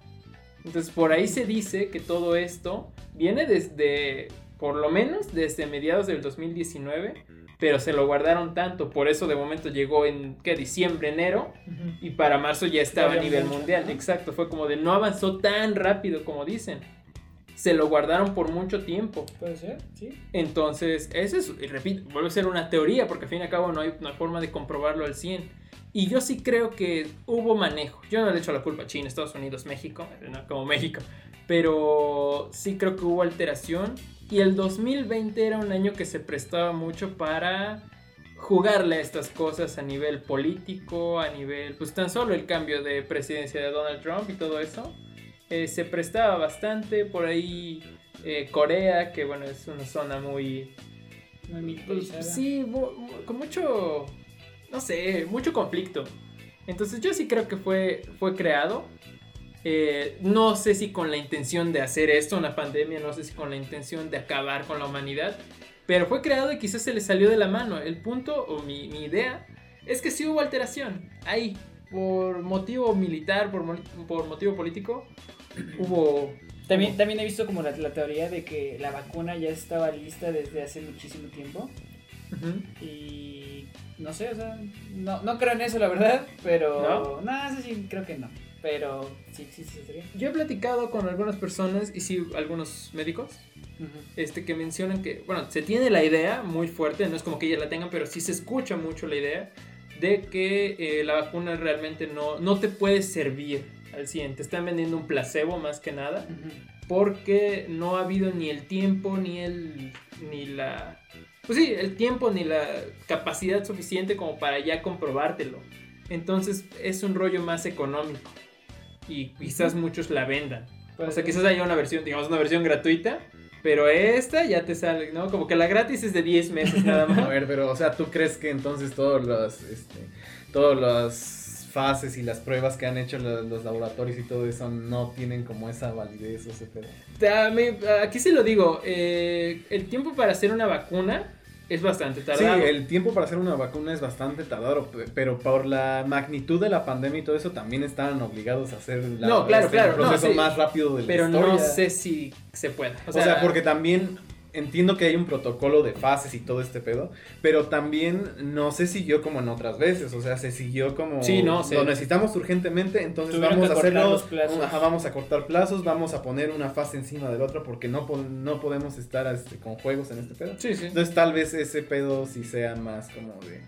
Entonces, por ahí se dice que todo esto viene desde, por lo menos, desde mediados del 2019, pero se lo guardaron tanto, por eso de momento llegó en, ¿qué? Diciembre, enero, y para marzo ya estaba a nivel mundial. Exacto, fue como de no avanzó tan rápido como dicen. Se lo guardaron por mucho tiempo.
Puede ser, sí.
Entonces, eso es, y repito, vuelve a ser una teoría, porque al fin y al cabo no hay una forma de comprobarlo al 100. Y yo sí creo que hubo manejo. Yo no le echo la culpa a China, Estados Unidos, México, no como México. Pero sí creo que hubo alteración. Y el 2020 era un año que se prestaba mucho para jugarle a estas cosas a nivel político, a nivel, pues tan solo el cambio de presidencia de Donald Trump y todo eso. Eh, se prestaba bastante por ahí eh, Corea, que bueno, es una zona muy...
Muy
pues, sí, con mucho, no sé, mucho conflicto. Entonces yo sí creo que fue, fue creado. Eh, no sé si con la intención de hacer esto, una pandemia, no sé si con la intención de acabar con la humanidad, pero fue creado y quizás se le salió de la mano. El punto o mi, mi idea es que sí hubo alteración. Ahí, por motivo militar, por, por motivo político, hubo...
También, también he visto como la, la teoría de que la vacuna ya estaba lista desde hace muchísimo tiempo.
Ujú.
Y no sé, o sea, no, no creo en eso, la verdad, pero...
¿No?
No, eso sí, creo que no. Pero sí, sí, sí, sería.
Yo he platicado con algunas personas y sí, algunos médicos este, que mencionan que, bueno, se tiene la idea muy fuerte, no es como que ellas la tengan, pero sí se escucha mucho la idea de que eh, la vacuna realmente no, no te puede servir 100. Te están vendiendo un placebo más que nada, porque no ha habido ni el tiempo, ni el, ni la, pues sí, el tiempo, ni la capacidad suficiente como para ya comprobártelo. Entonces es un rollo más económico y quizás muchos la vendan. O sea, quizás haya una versión, digamos, una versión gratuita, pero esta ya te sale, ¿no? Como que la gratis es de 10 meses nada
A
más.
ver, pero, o sea, ¿tú crees que entonces todas las, este, todas las fases y las pruebas que han hecho los, los laboratorios y todo eso no tienen como esa validez o ese pedo?
Aquí sí lo digo, eh, el tiempo para hacer una vacuna es bastante tardado.
Sí, el tiempo para hacer una vacuna es bastante tardado, pe- pero por la magnitud de la pandemia y todo eso también estaban obligados a hacer la-
No, claro,
este,
claro,
el
no,
proceso
sí.
más rápido de la
pero
historia.
no sé si se pueda.
O sea, porque también entiendo que hay un protocolo de fases y todo este pedo, pero también no se siguió como en otras veces, o sea, se siguió como
Sí, no,
lo necesitamos urgentemente, entonces
Tuvieron
vamos a hacerlo,
los plazos.
ajá, vamos a cortar plazos, vamos a poner una fase encima del otro porque no, no podemos estar este, con juegos en este pedo.
Sí, sí.
Entonces tal vez ese pedo sí sea más como de...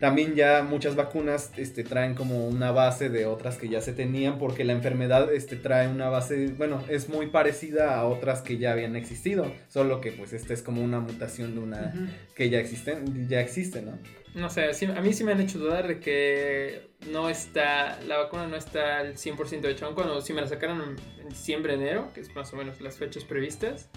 También ya muchas vacunas este, traen como una base de otras que ya se tenían porque la enfermedad este, trae una base, bueno, es muy parecida a otras que ya habían existido, solo que pues esta es como una mutación de una que ya existen, ya existe, ¿no?
No sé, sí- a mí sí me han hecho dudar de que no está, la vacuna no está al 100% hecha. Aun cuando si me la sacaron en- en diciembre, enero, que es más o menos las fechas previstas,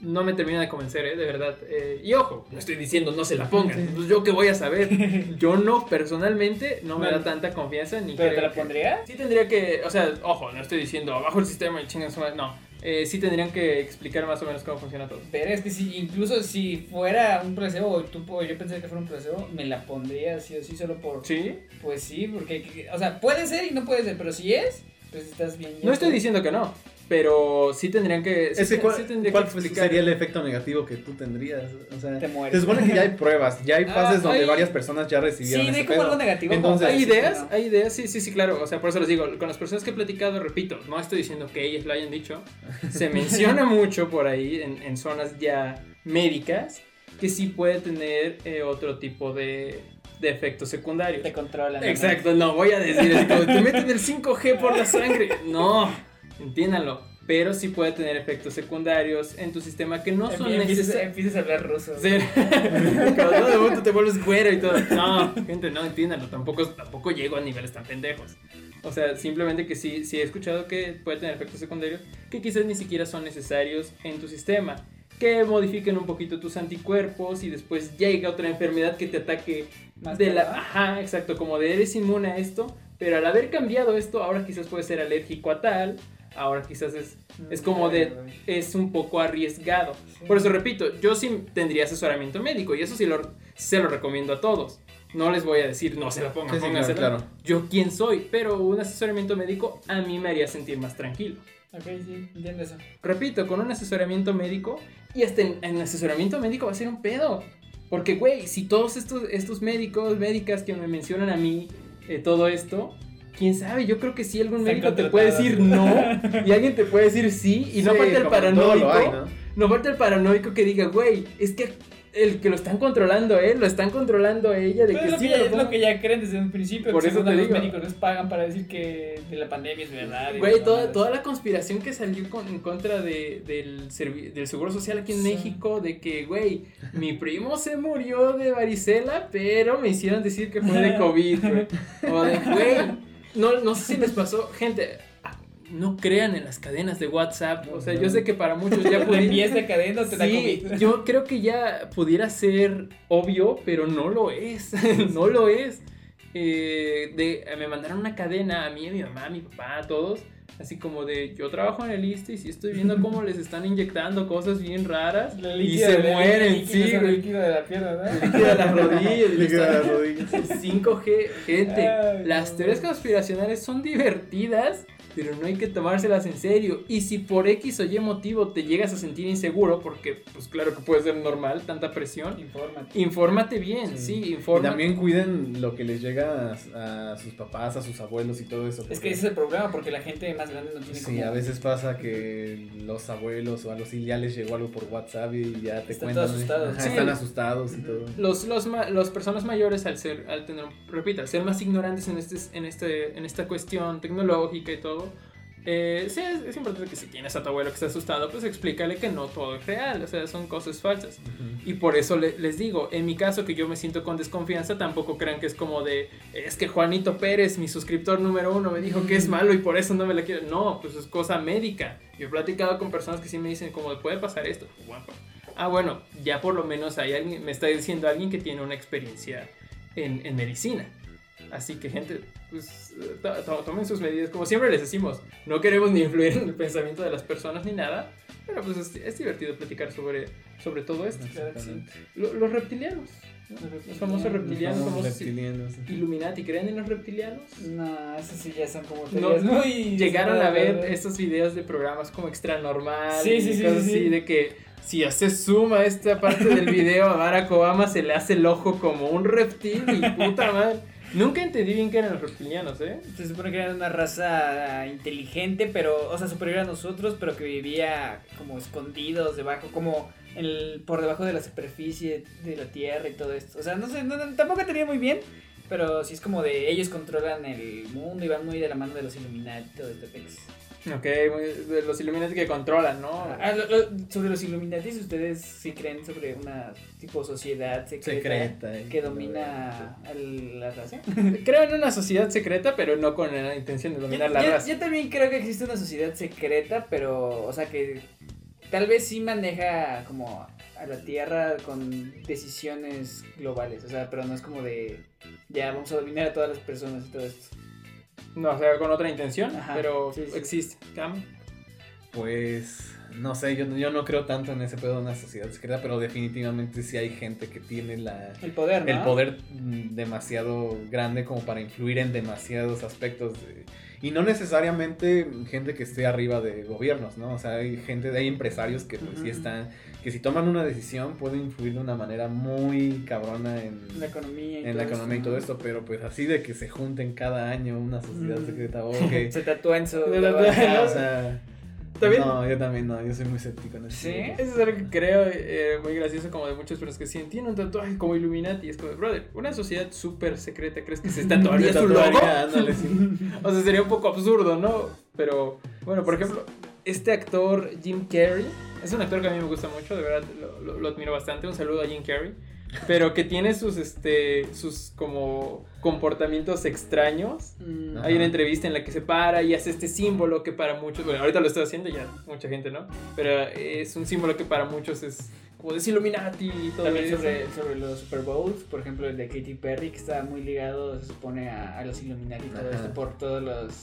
no me termina de convencer, ¿eh? de verdad. Eh, y ojo, no estoy diciendo no se la pongan. Pues, ¿Yo qué voy a saber? Yo no, personalmente, no me da tanta confianza ni
¿Pero te la
que-
pondría?
Sí tendría que, o sea, ojo, no estoy diciendo abajo el sistema y madre", no. Eh, sí tendrían que explicar más o menos cómo funciona todo.
Pero es que si, incluso si fuera un placebo, o tú, yo pensé que fuera un placebo, me la pondría sí o sí, solo por...
¿Sí?
Pues sí, porque, o sea, puede ser y no puede ser, pero si es, pues estás bien.
No estoy diciendo que no, pero sí tendrían que... sí
Es que
te-
cuál,
sí tendría
cuál
que explicar.
sería el efecto negativo que tú tendrías, o sea,
Te mueres.
se supone que ya hay pruebas, ya hay
Ah,
fases donde
hay-
varias personas ya
Sí,
recibieron
de
ese
como
pedo.
algo negativo.
Entonces-
Hay ideas,
no.
hay ideas, sí, sí, sí, claro. O sea, por eso les digo, con las personas que he platicado, repito, no estoy diciendo que ellas lo hayan dicho. Se menciona mucho por ahí en, en zonas ya médicas que sí puede tener eh, otro tipo de, de efectos secundarios.
Te controlan.
Exacto, no voy a decir como te meten el 5G por la sangre. No, entiéndanlo. Pero sí puede tener efectos secundarios en tu sistema que no son necesarios.
empiezas a hablar ruso.
Sí. No, de momento te vuelves güero y todo. No, gente, no entiéndanlo. Tampoco, tampoco llego a niveles tan pendejos. O sea, simplemente que sí, sí he escuchado que puede tener efectos secundarios que quizás ni siquiera son necesarios en tu sistema. Que modifiquen un poquito tus anticuerpos y después llega otra enfermedad que te ataque
Más
de la. Ajá, exacto, como de eres inmune a esto. Pero al haber cambiado esto, ahora quizás puede ser alérgico a tal. Ahora quizás es, es como de. Es un poco arriesgado. Por eso repito, yo sí tendría asesoramiento médico y eso sí lo, se lo recomiendo a todos. No les voy a decir, no se la pongan,
Sí, sí,
póngansela".
claro, claro.
Yo quién soy, pero un asesoramiento médico a mí me haría sentir más tranquilo.
Ok, sí, entiendo eso.
Repito, con un asesoramiento médico y hasta en, en asesoramiento médico va a ser un pedo. Porque, güey, si todos estos, estos médicos, médicas que me mencionan a mí, eh, todo esto, quién sabe, yo creo que sí algún médico te puede decir no y alguien te puede decir sí y no
Sí,
falta el paranoico.
hay, ¿no?
No falta el paranoico que diga, güey, es que el que lo están controlando él, lo están controlando a ella, de
Pero
que
es lo
sí
que,
me
ya,
lo
es lo
pongo.
que ya creen desde un principio.
Por
que
eso te
los
digo.
médicos les pagan para decir que de la pandemia es verdad.
Güey, toda, toda la conspiración que salió con- en contra de, del, del Seguro Social aquí en
Sí.
México, de que, güey, mi primo se murió de varicela, pero me hicieron decir que fue de COVID, güey. O de, güey, no, no sé si les pasó, gente, ah, no crean en las cadenas de WhatsApp, o sea, yo sé que para muchos ya puede...
de cadena, te
Sí, yo creo que ya pudiera ser obvio, pero no lo es. no lo es. Eh, de, me mandaron una cadena a mí, a mi mamá, a mi papá, a todos. Así como de, yo trabajo en el ISSSTE y sí estoy viendo cómo les están inyectando cosas bien raras.
La
y se
de-
mueren,
líquido
sí, güey.
líquido de la pierna, ¿no?
Líquido de las rodillas.
Le queda
están-
las rodillas.
5G, gente,
Ay,
las teorías conspiracionales son divertidas, pero no hay que tomárselas en serio. Y si por X o Y motivo te llegas a sentir inseguro, porque pues claro que puede ser normal, tanta presión,
Infórmate.
infórmate bien, sí,
Y
infórmate.
también cuiden lo que les llega a, a sus papás, a sus abuelos y todo eso.
Es que ese es el problema, porque la gente más grande no tiene
Sí,
como...
a veces pasa que los abuelos o algo así ya les llegó algo por WhatsApp y ya te
Están
cuentan.
todos asustados.
Ajá,
Sí.
Están asustados y todo.
Los, los, ma- las personas mayores al ser, al tener, repito, al ser más ignorantes en, este, en, este, en esta cuestión tecnológica y todo, eh, sí, es, es importante que si tienes a tu abuelo que está asustado, pues explícale que no todo es real, o sea, son cosas falsas. Y por eso le- les digo, en mi caso que yo me siento con desconfianza, tampoco crean que es como de, es que Juanito Pérez, mi suscriptor número uno, me dijo que es malo y por eso no me la quiero. No, pues es cosa médica. Yo he platicado con personas que sí me dicen como, puede pasar esto. Guapo. Ah, bueno, ya por lo menos hay alguien, me está diciendo alguien que tiene una experiencia en, en medicina. Así que gente, pues eh, to- to- tomen sus medidas. Como siempre les decimos, no queremos ni influir en el pensamiento de las personas ni nada. Pero pues es, es divertido platicar sobre, sobre todo esto.
Sí.
Lo- los reptilianos. ¿no? Los famosos reptilianos,
Los
famosos
reptilianos.
Illuminati. ¿Creen en los reptilianos?
No, esos sí ya son como
No,
muy...
Llegaron a ver
¿verdad?
estos videos de programas como extra normal.
Sí,
y
sí, sí,
cosas
sí, sí.
así de que si haces zoom a esta parte del video a Barack Obama se le hace el ojo como un reptil y puta madre. Nunca entendí bien qué eran los reptilianos, ¿eh?
Se supone que eran una raza inteligente, pero, o sea, superior a nosotros, pero que vivía como escondidos debajo, como el- por debajo de la superficie de la tierra y todo esto. O sea, no sé, no- no- tampoco tenía muy bien, pero sí es como de ellos controlan el mundo y van muy de la mano de los Illuminati y todo este pex.
Ok, muy- de los Illuminati que controlan, ¿no?
Ah, lo- lo- sobre los Illuminati, ¿ustedes sí creen sobre una tipo sociedad secreta,
Secreta. y
que domina a la raza?
Creo en una sociedad secreta, pero no con la intención de dominar
yo,
la
yo-
raza.
yo también creo que existe una sociedad secreta, pero, o sea, que tal vez sí maneja como a la Tierra con decisiones globales, o sea, pero no es como de, ya vamos a dominar a todas las personas y todo esto.
No, o sea, con otra intención,
Ajá,
pero
sí, sí.
existe.
Pues no sé, yo, yo no creo tanto en ese pedo de una sociedad secreta, pero definitivamente sí hay gente que tiene la,
El poder, ¿no?
el poder mm, demasiado grande como para influir en demasiados aspectos. de- y no necesariamente gente que esté arriba de gobiernos, ¿no? O sea, hay gente, hay empresarios que pues sí están, que si toman una decisión pueden influir de una manera muy cabrona en,
La economía y
en
todo
la economía y todo esto, pero pues así de que se junten cada año una sociedad
Mm.
secreta, o que...
Se tatúan su...
O sea, No, yo también no, yo soy muy escéptico en eso.
¿Sí?
Eso es algo que creo eh, muy gracioso como de muchas personas que sí tienen un tatuaje como Illuminati. Es como, brother, una sociedad súper secreta, ¿crees que se tatuaría su logo?
Ándale, sí.
O sea, sería un poco absurdo, ¿no? Pero, bueno, por ejemplo, este actor Jim Carrey, es un actor que a mí me gusta mucho, de verdad, lo, lo- lo admiro bastante. Un saludo a Jim Carrey. Pero que tiene sus, este, sus como comportamientos extraños.
Mm,
Ajá.
Hay una entrevista en la que se para y hace este símbolo que para muchos, bueno, ahorita lo estoy haciendo ya, mucha gente, ¿no? Pero es un símbolo que para muchos es como de Illuminati y todo
También
eso.
sobre, sobre los Super Bowls, por ejemplo el de Katy Perry, que estaba muy ligado, se supone, a, a los Illuminati y todo
Ajá.
esto por todas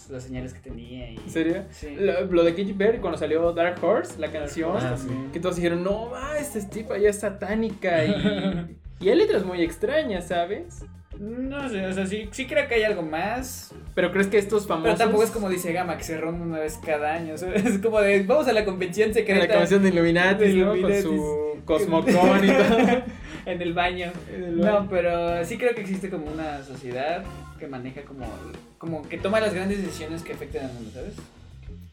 las señales que tenía. Y...
¿En serio?
Sí.
Lo, lo de Katy Perry cuando salió Dark Horse, la canción,
Ah,
que todos dijeron, no, va, esta tipa ya es satánica y, y hay letras muy extrañas, ¿sabes?
No sé, o sea, sí, sí creo que hay algo más,
Pero crees que estos famosos...
pero tampoco es como dice Gama, que se reúnen una vez cada año, o sea, es como de, vamos a la convención
en
secreta
la canción de Illuminati,
de
¿no? Con su Cosmocon y todo.
en el baño.
En el baño.
No, pero sí creo que existe como una sociedad que maneja como, como que toma las grandes decisiones que afectan al mundo, ¿sabes?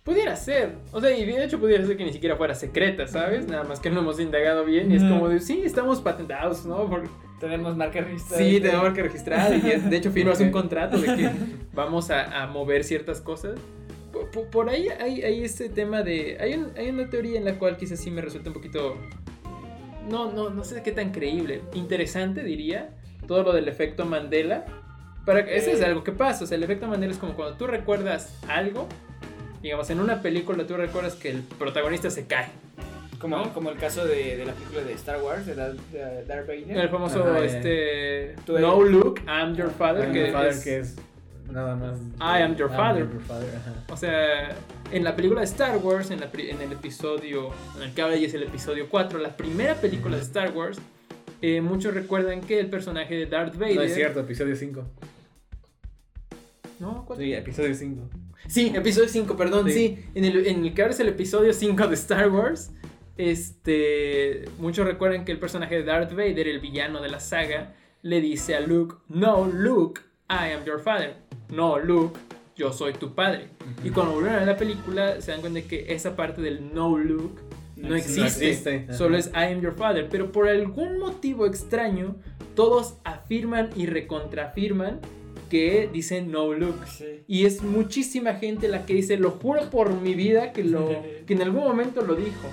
Pudiera ser. O sea, y de hecho pudiera ser que ni siquiera fuera secreta, ¿sabes? Nada más que no hemos indagado bien y es como de, sí, estamos patentados, ¿no? Porque,
Tenemos marca registrada.
sí, tenemos que registrar y es- de hecho firmas un contrato de que vamos a, a mover ciertas cosas. Por, por- ahí hay, hay este tema de... Hay, un- hay una teoría en la cual quizás sí me resulta un poquito... No, no, no sé qué tan creíble. Interesante, diría. Todo lo del efecto Mandela. Para, Ese es
Ok.
algo que pasa. O sea, el efecto Mandela es como cuando tú recuerdas algo. Digamos, en una película tú recuerdas que el protagonista se cae.
Como,
¿no?
como el caso de, de la película de Star Wars, de, Darth- de Darth Vader.
El famoso,
Ajá, ya.
este... No Luke, I'm your father. Que
father,
es-
que es nada más.
I am your father.
your father, ajá.
O sea, en la película de Star Wars, en, la en el episodio, en el que ahora ya es el episodio 4, la primera película de Star Wars, eh, muchos recuerdan que el personaje de Darth Vader...
No es cierto, episodio 5.
¿No? ¿Cuál?
Sí, episodio 5.
Sí, episodio 5, perdón, sí.
Sí.
En, el, en el que ahora es el episodio 5 de Star Wars, este, muchos recuerdan que el personaje de Darth Vader, el villano de la saga, le dice a Luke, no, Luke, I am your father. No, Luke, yo soy tu padre. Y cuando volvieron a la película, se dan cuenta de que esa parte del no, Luke, no,
No
existe. Solo es I am your father. Pero por algún motivo extraño, todos afirman y recontrafirman que dicen no, Luke.
Sí.
Y es muchísima gente la que dice, lo juro por mi vida que, lo, que en algún momento lo dijo.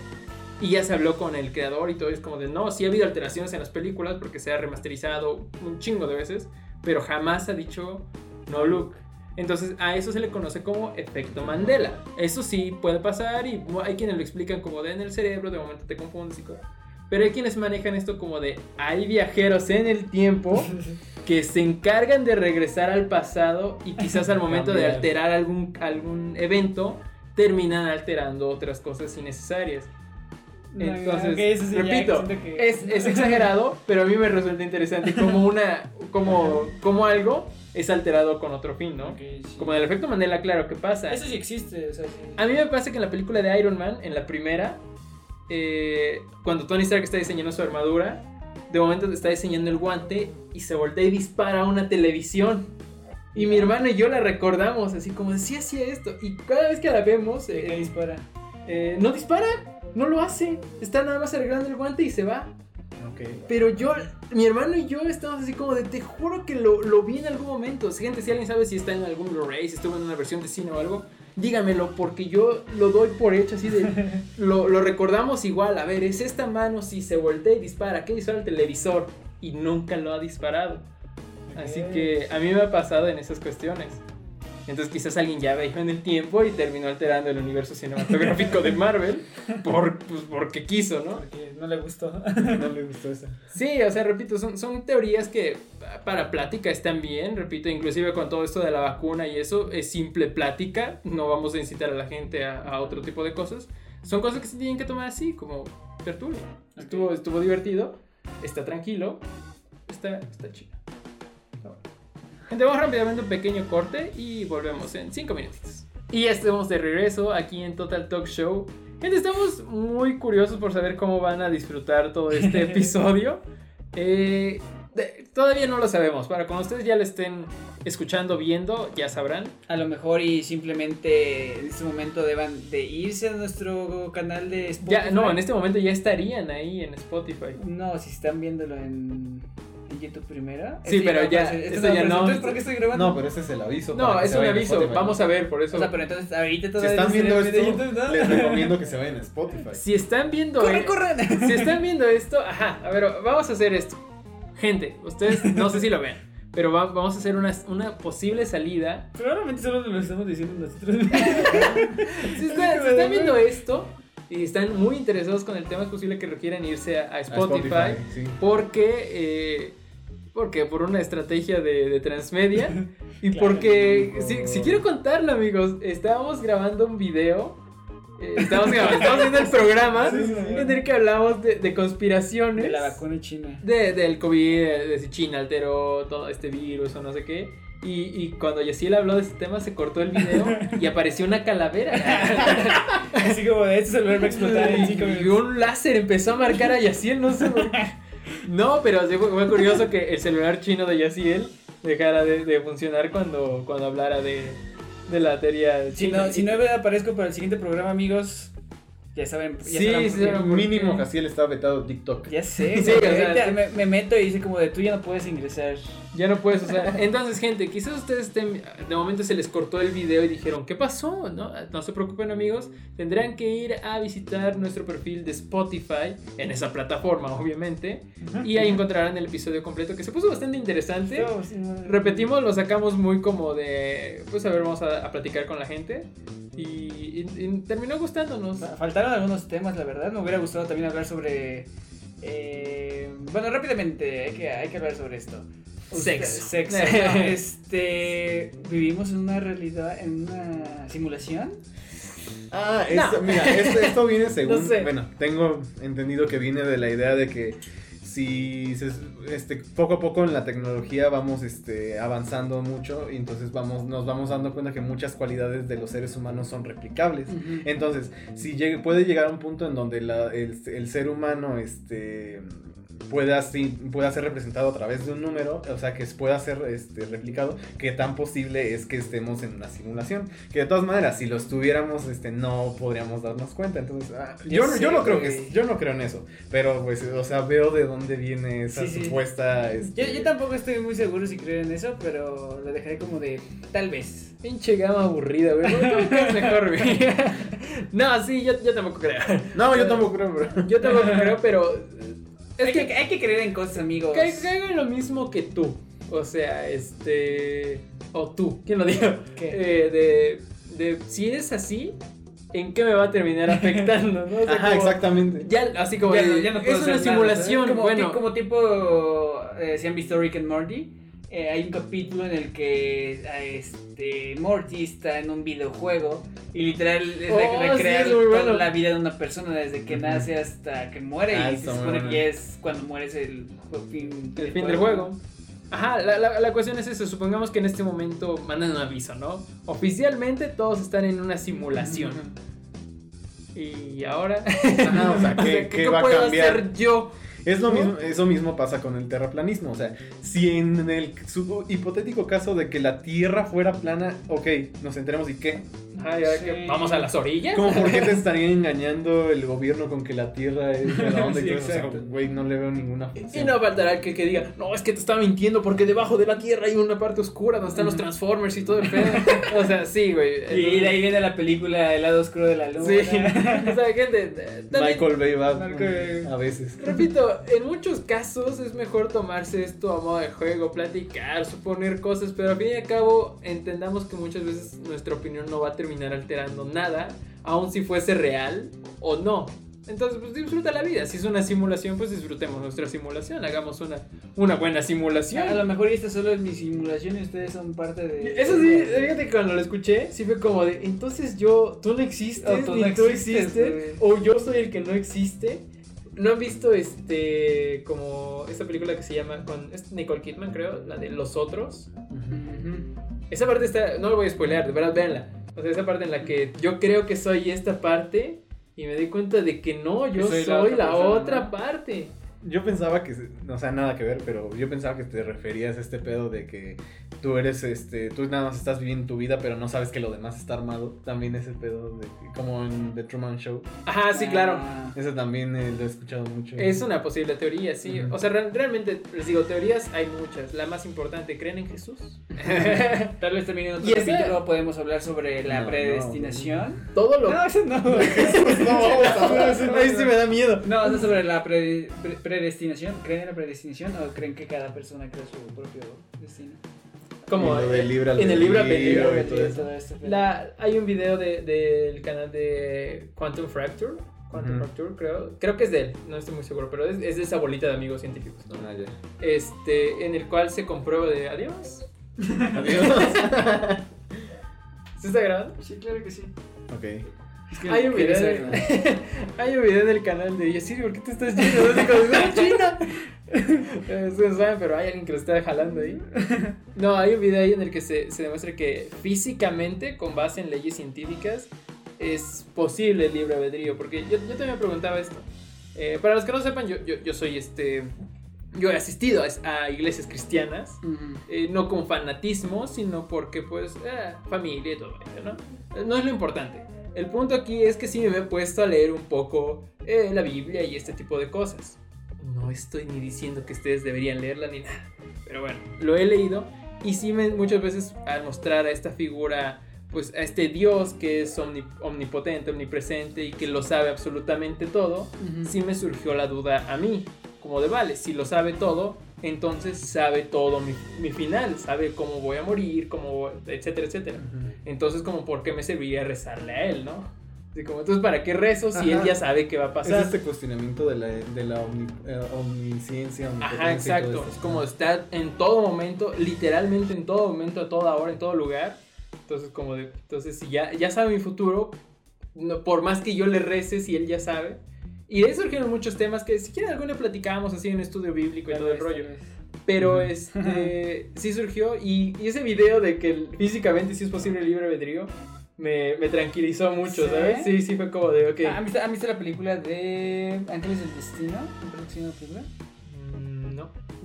Y ya se habló con el creador y todo, es como de, no, sí ha habido alteraciones en las películas porque se ha remasterizado un chingo de veces, pero jamás ha dicho, no, Luke. Entonces a eso se le conoce como efecto Mandela. Eso sí puede pasar y hay quienes lo explican como de en el cerebro, de momento te confundes y cosas. Pero hay quienes manejan esto como de, hay viajeros en el tiempo que se encargan de regresar al pasado y quizás al momento de alterar algún, algún evento terminan alterando otras cosas innecesarias. Entonces,
sí,
repito,
que-
es, es exagerado, pero a mí me resulta interesante como una, como, como algo es alterado con otro fin, ¿no?
Ok, sí.
Como en el efecto Mandela, claro, ¿qué pasa?
Eso sí existe, o sea, sí.
A mí me pasa que en la película de Iron Man, en la primera, eh, cuando Tony Stark está diseñando su armadura, de momento está diseñando el guante y se voltea y dispara a una televisión. Y mi hermano y yo la recordamos, así como sí hacía esto. Y cada vez que la vemos,
Que
eh,
dispara.
eh, no dispara, no lo hace. Está nada más arreglando el guante y se va. Pero yo, mi hermano y yo estamos así como de, te juro que lo, lo vi en algún momento. Gente, si alguien sabe si está en algún Blu-ray, si estuvo en una versión de cine o algo, dígamelo, porque yo lo doy por hecho, así de, lo, lo recordamos igual. A ver, es esta mano, si se voltea y dispara, ¿qué dispara el televisor? Y nunca lo ha disparado. Así que a mí me ha pasado en esas cuestiones. Entonces quizás alguien ya viajó en el tiempo y terminó alterando el universo cinematográfico de Marvel por, pues, porque quiso, ¿no?
Porque no le gustó.
No le gustó esa.
Sí, o sea, repito, son, son teorías que para plática están bien, repito, inclusive con todo esto de la vacuna y eso, es simple plática, no vamos a incitar a la gente a, a otro tipo de cosas. Son cosas que se tienen que tomar así, como tertulia. Estuvo, estuvo divertido, está tranquilo, está, está chido. Gente, vamos rápidamente a un pequeño corte y volvemos en 5 minutitos. Y ya estamos de regreso aquí en Total Talk Show. Gente, estamos muy curiosos por saber cómo van a disfrutar todo este episodio. Eh, de- todavía no lo sabemos. Para cuando ustedes ya lo estén escuchando, viendo, ya sabrán.
A lo mejor y simplemente en este momento deban de irse a nuestro canal de Spotify.
Ya, no, en este momento ya estarían ahí en Spotify.
No, si están viéndolo en, YouTube primero.
Sí,
Este
pero ya,
este
no.
Entonces, ¿por qué estoy grabando?
No, pero ese es el aviso.
No, es un aviso.
Spotify.
Vamos a ver, por eso.
O sea, pero entonces ahorita
Si
todavía
están
no
viendo esto,
de YouTube, ¿no?
les recomiendo que se vayan a Spotify.
Si están viendo.
¡Corre,
eh,
corre!
Si están viendo esto, ajá, a ver, vamos a hacer esto. Gente, ustedes no sé si lo ven, pero va- vamos a hacer una, una posible salida.
Probablemente solo lo estamos diciendo nosotros.
Si están, si están viendo esto y están muy interesados con el tema, es posible que requieran irse a, a
A
Spotify,
sí.
porque, eh, porque por una estrategia de, de transmedia y
Claro,
porque, si, si quiero contarlo amigos, estábamos grabando un video. eh, Estábamos, grabando, estábamos viendo el programa
Sí, sí, sí.
en el que hablamos de, de conspiraciones.
De la vacuna china.
de- del COVID, de, de si China alteró todo este virus o no sé qué. Y, y cuando Yaciel habló de este tema, se cortó el video y apareció una calavera.
Así como de este celular va a explotar en 5
y un láser empezó a marcar a Yaciel, no sé por qué. No, pero sí fue, fue curioso que el celular chino de Yaciel dejara de, de funcionar cuando, cuando hablara de, de la teoría
Si
china.
no, si no aparezco para el siguiente programa, amigos, ya saben. Ya
Sí,
sabrán
sí.
Mínimo. Jaciel está vetado TikTok.
Ya sé,
Sí, o sea,
me, me meto y dice como de tú ya no puedes ingresar.
Ya no puedes usar. Entonces, gente, quizás ustedes estén. De momento se les cortó el video y dijeron, ¿qué pasó? No, no se preocupen, amigos. Tendrán que ir a visitar nuestro perfil de Spotify, en esa plataforma, obviamente. Y ahí encontrarán el episodio completo, que se puso bastante interesante. Repetimos, lo sacamos muy como de. Pues a ver, vamos a, a platicar con la gente. Y, y- y terminó gustándonos.
Fa- Faltaron algunos temas, la verdad. Me hubiera gustado también hablar sobre. eh, bueno, rápidamente, hay que, hay que hablar sobre esto.
Sexo.
Sexo. no, este. Vivimos en una realidad, en una simulación.
Ah,
No.
esto, mira, esto, esto viene según.
No sé.
Bueno, tengo entendido que viene de la idea de que si se- este, poco a poco en la tecnología vamos este, avanzando mucho y entonces vamos, nos vamos dando cuenta que muchas cualidades de los seres humanos son replicables. Entonces, si llegue- puede llegar a un punto en donde la- el, el ser humano este, pueda, sí- pueda ser representado a través de un número, o sea, que pueda ser este, replicado, que tan posible es que estemos en una simulación. Que de todas maneras, si lo estuviéramos, este, no podríamos darnos cuenta. Entonces, ah, yo, no-
sé,
yo no creo que yo no creo en eso. Pero pues, o sea, veo de dónde viene esa
Sí, sí.
supuesta. este,
Yo, yo tampoco estoy muy seguro si creo en eso, pero lo dejaré como de tal vez.
Pinche gama aburrida, güey. ¿Por qué me caes mejor, güey? no, sí, yo, yo tampoco creo.
No, yo tampoco creo, bro.
Yo tampoco creo, pero. Es
hay,
que
que, hay que creer en cosas, amigos.
ca- caigo en lo mismo que tú. O sea, este. O tú, ¿quién lo dijo? Eh, de, de. Si es así, ¿en qué me va a terminar afectando? ¿no? O sea,
Ajá,
como-
exactamente.
Ya, así como.
Ya no- ya no puedo
es una
nada,
simulación. bueno,
como tipo, eh, si han visto Rick and Morty, eh, hay un capítulo en el que eh, es- este, Morty está en un videojuego y literal es
Oh,
re- recrear
sí, es muy
toda
bueno.
la vida de una persona desde que nace hasta que muere
Ah,
y
está
se supone
bueno.
que es cuando mueres el fin,
El fin del juego. Ajá, la, la- la cuestión es eso. Supongamos que en este momento mandan un aviso, ¿no? Oficialmente todos están en una simulación. Y ahora.
Ajá, o sea, ¿qué- qué va a
puedo
cambiar?
hacer yo?
Es lo mismo, eso mismo pasa con el terraplanismo. O sea, si en el hipotético caso de que la Tierra fuera plana, ok, nos enteremos y qué.
Ajá, ya
Sí.
que vamos a las orillas.
¿Cómo por qué te estaría engañando el gobierno con que la Tierra es
Sí,
y todo eso?
Exacto.
güey, no le veo ninguna
Y
función.
no faltará el que, que diga, no, es que te está mintiendo porque debajo de la tierra hay una parte oscura donde están los. Transformers y todo el pedo. o sea, sí, güey.
Y de ahí viene la película El lado oscuro de la luna.
Sí. o sea, gente. eh, también-
Michael Bay va
Michael-
a veces.
Repito, en muchos casos es mejor tomarse esto a modo de juego, platicar, suponer cosas, pero al fin y al cabo entendamos que muchas veces nuestra opinión no va a terminar alterando nada, aun si fuese real o no. Entonces, pues disfruta la vida. Si es una simulación, pues disfrutemos nuestra simulación. Hagamos una, una buena simulación.
A lo mejor esta solo es mi simulación y ustedes son parte de.
Eso sí, fíjate que cuando lo escuché, sí fue como de, entonces yo, tú no existes,
O tú
ni
no
tú
existes,
existes, o yo soy el que no existe. ¿No han visto este, como, esta película que se llama, con es Nicole Kidman creo, la de Los Otros? Esa parte está, no lo voy a spoilear, de verdad, véanla. O sea, esa parte en la que yo creo que soy esta parte y me di cuenta de que no, yo
soy
soy,
la
la,
otra persona,
otra
¿no?
parte.
Yo pensaba que, o sea, nada que ver, pero yo pensaba que te referías a este pedo de que tú eres, este, tú nada más estás viviendo tu vida, pero no sabes que lo demás está armado. También ese pedo de, como en The Truman Show.
Ajá, sí, claro.
Ah,
Ese también eh, lo he escuchado mucho.
Es una posible teoría, sí.
Ujú.
O sea, re- realmente, les digo, teorías hay muchas. La más importante, ¿creen en Jesús?
Tal vez también en otro capítulo podemos hablar sobre la
No, no,
predestinación.
Todo lo...
No, eso no.
no, vamos a hablar, eso no,
Ahí
eso
sí
no.
me da miedo.
No, no sobre la pre- pre- predestinación. ¿Creen en la predestinación o creen que cada persona crea su propio destino?
Como en el
todo eso.
Todo esto, pero-
La, hay un video de- del canal de Quantum Fracture. Quantum. Fracture, creo. Creo que es de él, no estoy muy seguro, pero es, es de esa bolita de amigos científicos, ¿no?
Ah.
Este, en el cual se comprueba de adiós.
Adiós.
¿Se está grabando?
Sí, claro que sí.
ok.
Es que
Hay un video, de- hay un video del canal de Yasiri, ¿por qué te estás yendo? Así como, "No, China. Ustedes no saben, pero hay alguien que lo está jalando ahí. No, hay un video ahí en el que se, se demuestra que físicamente, con base en leyes científicas, es posible el libre albedrío. Porque yo, yo también me preguntaba esto. Eh, para los que no sepan, yo, yo, yo soy este. Yo he asistido a, a iglesias cristianas.
Ujú.
Eh, no con fanatismo, sino porque pues eh, familia y todo ello, ¿no? Eh, No es lo importante. El punto aquí es que sí me he puesto a leer un poco eh, la Biblia y este tipo de cosas. No estoy ni diciendo que ustedes deberían leerla ni nada, pero bueno, lo he leído y sí me, muchas veces al mostrar a esta figura, pues a este Dios que es omni- omnipotente, omnipresente y que lo sabe absolutamente todo,
Ujú.
sí me surgió la duda a mí, como de vale, si lo sabe todo, entonces sabe todo mi, mi final, sabe cómo voy a morir, cómo, etcétera, etcétera. Entonces, como, ¿por qué me serviría rezarle a él, no? Así como, entonces, ¿para qué rezo si él ya sabe qué va a
Es
pasar?
este cuestionamiento de la, de la omni- eh, omnisciencia,
Ajá, exacto. Es como está en todo momento, literalmente en todo momento, a toda hora, en todo lugar. Entonces, como de, entonces, si ya, ya sabe mi futuro, no- por más que yo le rece, si él ya sabe. Y de ahí surgieron muchos temas que si quieren algún día platicábamos así en estudio bíblico y todo el rollo. Pero este sí surgió y, y ese video de que físicamente sí es posible el libre albedrío me, me tranquilizó mucho,
¿Sí?
¿sabes? Sí, sí fue como de, ok.
Ah, ¿Han visto, han visto la película de Ángeles del Destino? ¿Me parece que se llama la película?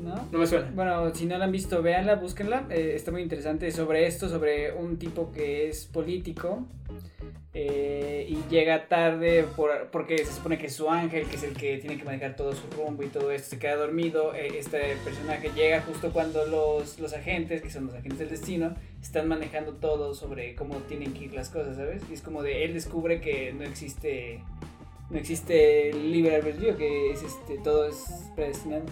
No,
¿No?
no me suena.
Bueno, si no la han visto, véanla, búsquenla. Eh, está muy interesante sobre esto, sobre un tipo que es político eh, y llega tarde por- porque se supone que es su ángel, que es el que tiene que manejar todo su rumbo y todo esto, se queda dormido. Eh, este personaje llega justo cuando los, los agentes, que son los agentes del destino, están manejando todo sobre cómo tienen que ir las cosas, ¿sabes? Y es como de él descubre que no existe... No existe libre albedrío, que es este, todo es predestinado.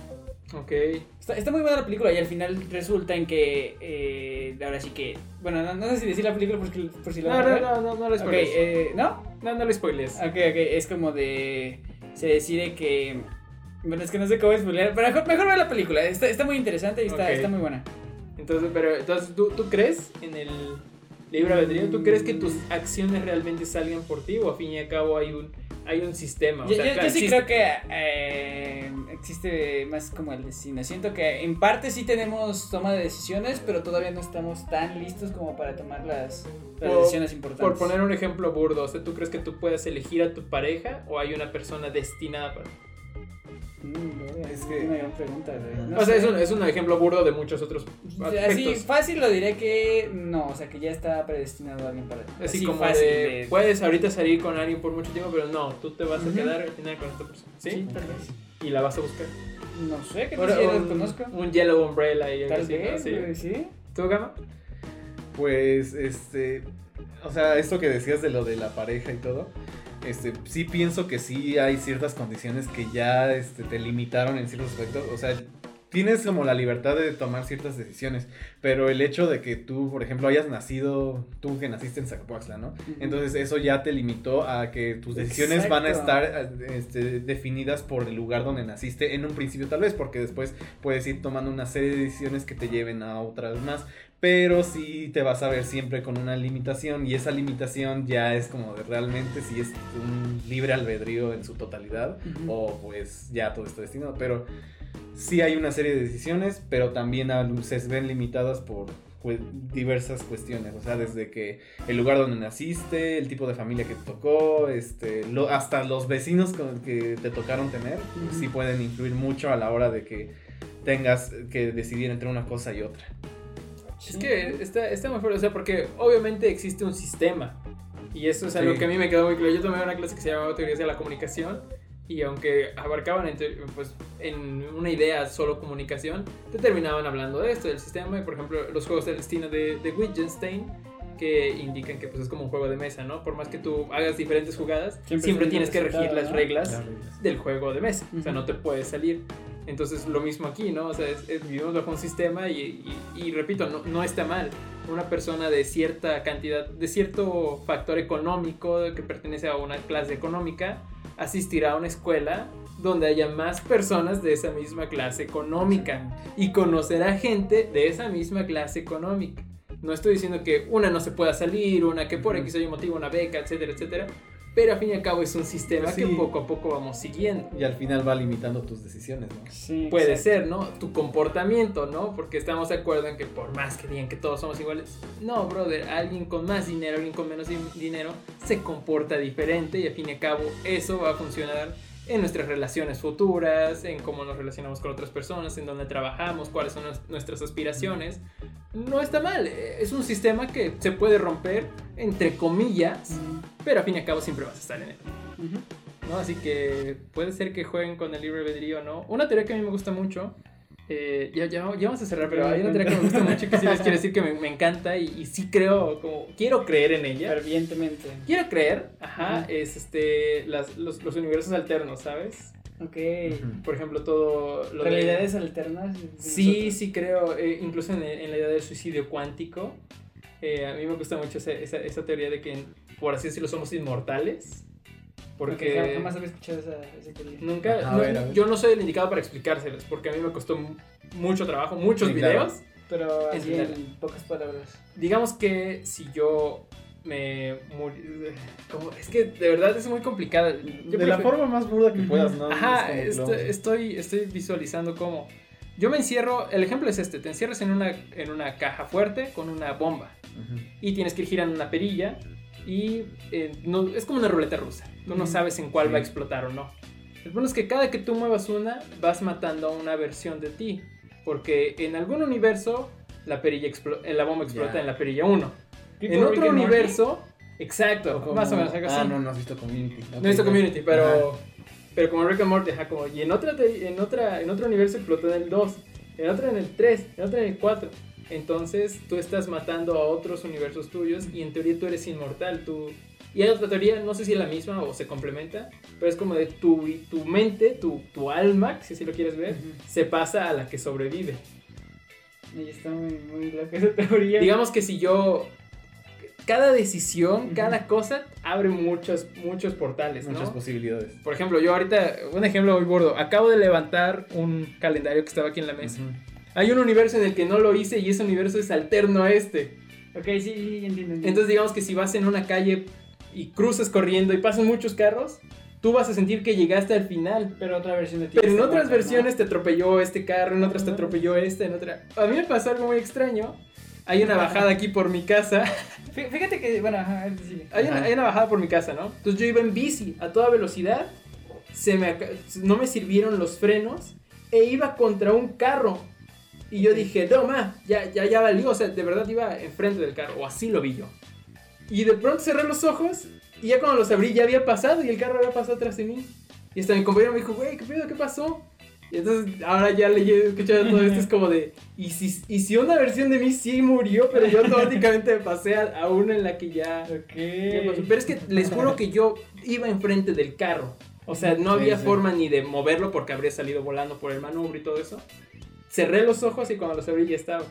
Ok.
Está, está muy buena la película y al final resulta en que eh, ahora sí que bueno no, no sé si decir la película por, si- por si la
No, no, no, no, no lo
Ok,
spoiles.
eh, ¿no?
No, no lo spoiles.
Ok, ok, es como de se decide que bueno es que no sé cómo spoiler pero mejor, mejor ver la película está, está muy interesante y está,
Ok.
está muy buena
Entonces, pero, entonces ¿tú, ¿tú crees en el libre albedrío? ¿Tú crees que tus acciones realmente salgan por ti o a fin y a cabo hay un, hay un sistema? O
Yo,
sea,
yo-
claro,
yo sí
existe-
creo que eh, existe más como el destino. Siento que en parte sí tenemos toma de decisiones, pero todavía no estamos tan listos como para tomar las, decisiones importantes.
Por poner un ejemplo burdo, o sea, ¿tú crees que tú puedes elegir a tu pareja o hay una persona destinada para
Mm,
Es
es
que-
una gran pregunta, güey. No
o sea, es un, es un ejemplo burdo de muchos otros
Así fácil lo diré que no, o sea que ya está predestinado a alguien para
Así,
así
como
fácil
de, puedes ahorita salir con alguien por mucho tiempo, pero no, tú te vas a quedar al final con esta persona. ¿Sí?
Sí, tal vez.
Y la vas a buscar.
No sé, que no
un,
conozco.
un Yellow Umbrella y algo
Tal
así, ¿no?
vez,
Sí.
sí.
¿Tú, Gama?
Pues, este, o sea, esto que decías de lo de la pareja y todo, este, sí pienso que sí hay ciertas condiciones que ya, este, te limitaron en ciertos aspectos, o sea, tienes como la libertad de tomar ciertas decisiones, pero el hecho de que tú, por ejemplo, hayas nacido, tú que naciste en Zacapuaxla, ¿no? Entonces eso ya te limitó a que tus decisiones van a
Exacto.
estar este, definidas por el lugar donde naciste en un principio tal vez, porque después puedes ir tomando una serie de decisiones que te lleven a otras más, pero sí te vas a ver siempre con una limitación y esa limitación ya es como de realmente si es un libre albedrío en su totalidad
Ujú.
o pues ya todo está destinado, pero sí hay una serie de decisiones, pero también a- se ven limitadas por diversas cuestiones, o sea, desde que el lugar donde naciste, el tipo de familia que te tocó, este, lo- hasta los vecinos con que te tocaron tener, pues,
Ujú.
sí pueden influir mucho a la hora de que tengas que decidir entre una cosa y otra.
Es que está, está muy fuerte, o sea, porque obviamente existe un sistema. Y eso es algo
Sí.
que a mí me quedó muy claro. Yo tomé una clase que se llamaba Teorías de la Comunicación. Y aunque abarcaban entre- pues, en una idea solo comunicación, te terminaban hablando de esto, del sistema. Y por ejemplo, los juegos del destino de, de Wittgenstein, que indican que pues, es como un juego de mesa, ¿no? Por más que tú hagas diferentes jugadas,
Siempre
siempre, tienes que regir las
¿no?
reglas del juego de mesa. O sea, no te puedes salir. Entonces, lo mismo aquí, ¿no? O sea, es- es- vivimos bajo un sistema y, y- y repito, no, no está mal. Una persona de cierta cantidad, de cierto factor económico que pertenece a una clase económica, asistirá a una escuela donde haya más personas de esa misma clase económica y conocerá gente de esa misma clase económica. No estoy diciendo que una no se pueda salir, una que por. X o Y motivo, una beca, etcétera, etcétera. Pero al fin y al cabo es un sistema que poco a poco vamos siguiendo.
Y al final va limitando tus decisiones, ¿no?
Sí,
Puede
exacto.
ser, ¿no? Tu comportamiento, ¿no? Porque estamos de acuerdo en que por más que digan que todos somos iguales, no, brother, alguien con más dinero, alguien con menos din- dinero, se comporta diferente y al fin y al cabo eso va a funcionar en nuestras relaciones futuras, en cómo nos relacionamos con otras personas, en dónde trabajamos, cuáles son nues- nuestras aspiraciones. No está mal, eh, es un sistema que se puede romper, entre comillas,
Ujú.
pero al fin y al cabo siempre vas a estar en él.
Ujú.
¿no? Así que puede ser que jueguen con el libre albedrío o no. Una teoría que a mí me gusta mucho, eh, ya, ya, ya vamos a cerrar, pero hay una teoría que me gusta mucho que sí les quiero decir que me, me encanta y, y sí creo, como quiero creer en ella.
Fervientemente.
Quiero creer, ajá, es este, las, los, los universos alternos, ¿sabes?
Ok.
Por ejemplo, todo lo de-
Realidades alternas. de
Sí,
nosotros.
sí creo, eh, incluso en, en la idea del suicidio cuántico. eh, a mí me gusta mucho esa, esa, esa teoría de que, por así decirlo, somos inmortales.
Porque jamás había escuchado esa, esa teoría.
Nunca,
A
no-
ver, a ver.
yo no soy el indicado para explicárselos, porque a mí me costó mu- mucho trabajo, muchos
Sí, claro.
videos.
Pero así en pocas palabras.
Digamos que si yo me muri- como es que de verdad es muy complicada. Yo
de la forma más burda que puedas, ¿no?
Ajá,
Es
estoy, estoy, estoy visualizando cómo. Yo me encierro, el ejemplo es este, te encierras en una, en una caja fuerte con una bomba y tienes que ir girando una perilla y eh, no, es como una ruleta rusa. Tú no sabes en cuál va a explotar o no. El punto es que cada que tú muevas una, vas matando a una versión de ti. Porque en algún universo la, perilla eh, la bomba explota
Ya.
en la perilla 1.
Tipo
En
Rick
otro
Morty.
universo, exacto,
O como-
más o menos algo
Ah,
así.
no, no has visto Community.
No he visto Community, pero,
Ajá.
pero como Rick and Morty, como, y en, otra, en, otra, en otro universo explotó en el 2, en otro en el 3, en otro en el 4. Entonces tú estás matando a otros universos tuyos y en teoría tú eres inmortal. Tú... Y hay otra teoría, no sé si es la misma o se complementa, pero es como de tu, tu mente, tu, tu alma, si así lo quieres ver, se pasa a la que sobrevive.
Y está muy, muy loca esa teoría.
Digamos que si yo... Cada decisión, cada cosa abre muchos, muchos portales, ¿no?
Muchas posibilidades.
Por ejemplo, yo ahorita, un ejemplo muy gordo, acabo de levantar un calendario que estaba aquí en la mesa. Hay un universo en el que no lo hice y ese universo es alterno a este.
Ok, sí, sí, entiendo. entiendo.
Entonces digamos que si vas en una calle y cruzas corriendo y pasan muchos carros, tú vas a sentir que llegaste al final.
pero otra versión de ti.
Pero en otras
muerta, ¿no?
versiones te atropelló este carro, en otras te atropelló este, en otra... A mí me pasó algo muy extraño. Hay una bajada aquí por mi casa.
Fí- Fíjate que, bueno, ajá, sigue.
Hay una, hay una bajada por mi casa, ¿no? Entonces yo iba en bici a toda velocidad. Se me, no me sirvieron los frenos. E iba contra un carro. Y yo dije, no, ma, ya, ya, ya valió. O sea, de verdad iba enfrente del carro. O así lo vi yo. Y de pronto cerré los ojos. Y ya cuando los abrí ya había pasado. Y el carro había pasado atrás de mí. Y hasta mi compañero me dijo, güey, ¿qué pedo? ¿Qué pasó? Y entonces ahora ya leí, escuchado todo esto, es como de, ¿y si, y si una versión de mí sí murió, pero yo automáticamente me pasé a, a una en la que ya... ya pasó? Pero es que les juro que yo iba enfrente del carro. O sea, no
Sí,
había
sí.
forma ni de moverlo porque habría salido volando por el manubrio y todo eso. Cerré los ojos y cuando los abrí ya estaba.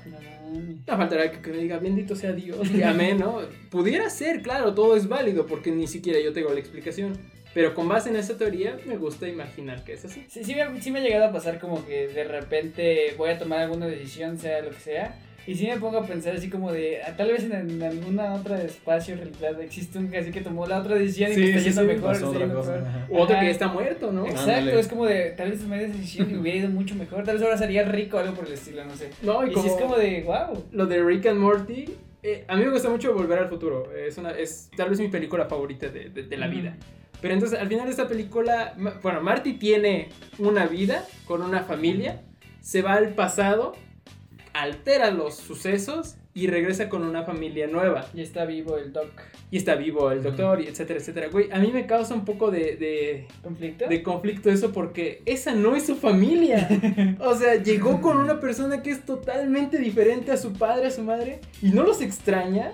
No
faltará que, me diga, bendito sea Dios, y amén, ¿no? Pudiera ser, claro, todo es válido porque ni siquiera yo tengo la explicación. Pero con base en esa teoría, me gusta imaginar que es así.
Sí, sí, sí me ha llegado a pasar como que de repente voy a tomar alguna decisión, sea lo que sea, y sí me pongo a pensar así como de, ah, tal vez en, en alguna otra espacio realidad existe un así que tomó la otra decisión y
Sí,
me está
sí,
yendo
sí,
mejor,
pasó otra
yendo
cosa,
mejor.
ajá.
O otro que ya está muerto, ¿no?
Exacto,
Ándale.
es como de, tal vez tomé esa decisión y hubiera ido mucho mejor, tal vez ahora sería rico, algo por el estilo, no sé.
No, y
Y,
como,
sí es como de, wow.
lo de Rick and Morty, eh, a mí me gusta mucho Volver al Futuro. Es, una, es tal vez mi película favorita de, de- de la vida. Pero entonces al final de esta película, bueno, Marty tiene una vida con una familia, se va al pasado, altera los sucesos y regresa con una familia nueva.
Ya está vivo el Doc.
Y está vivo el doctor, y etcétera, etcétera. Güey, a mí me causa un poco de, de,
¿Conflicto?
de conflicto eso porque esa no es su familia. O sea, llegó con una persona que es totalmente diferente a su padre, a su madre, y no los extraña.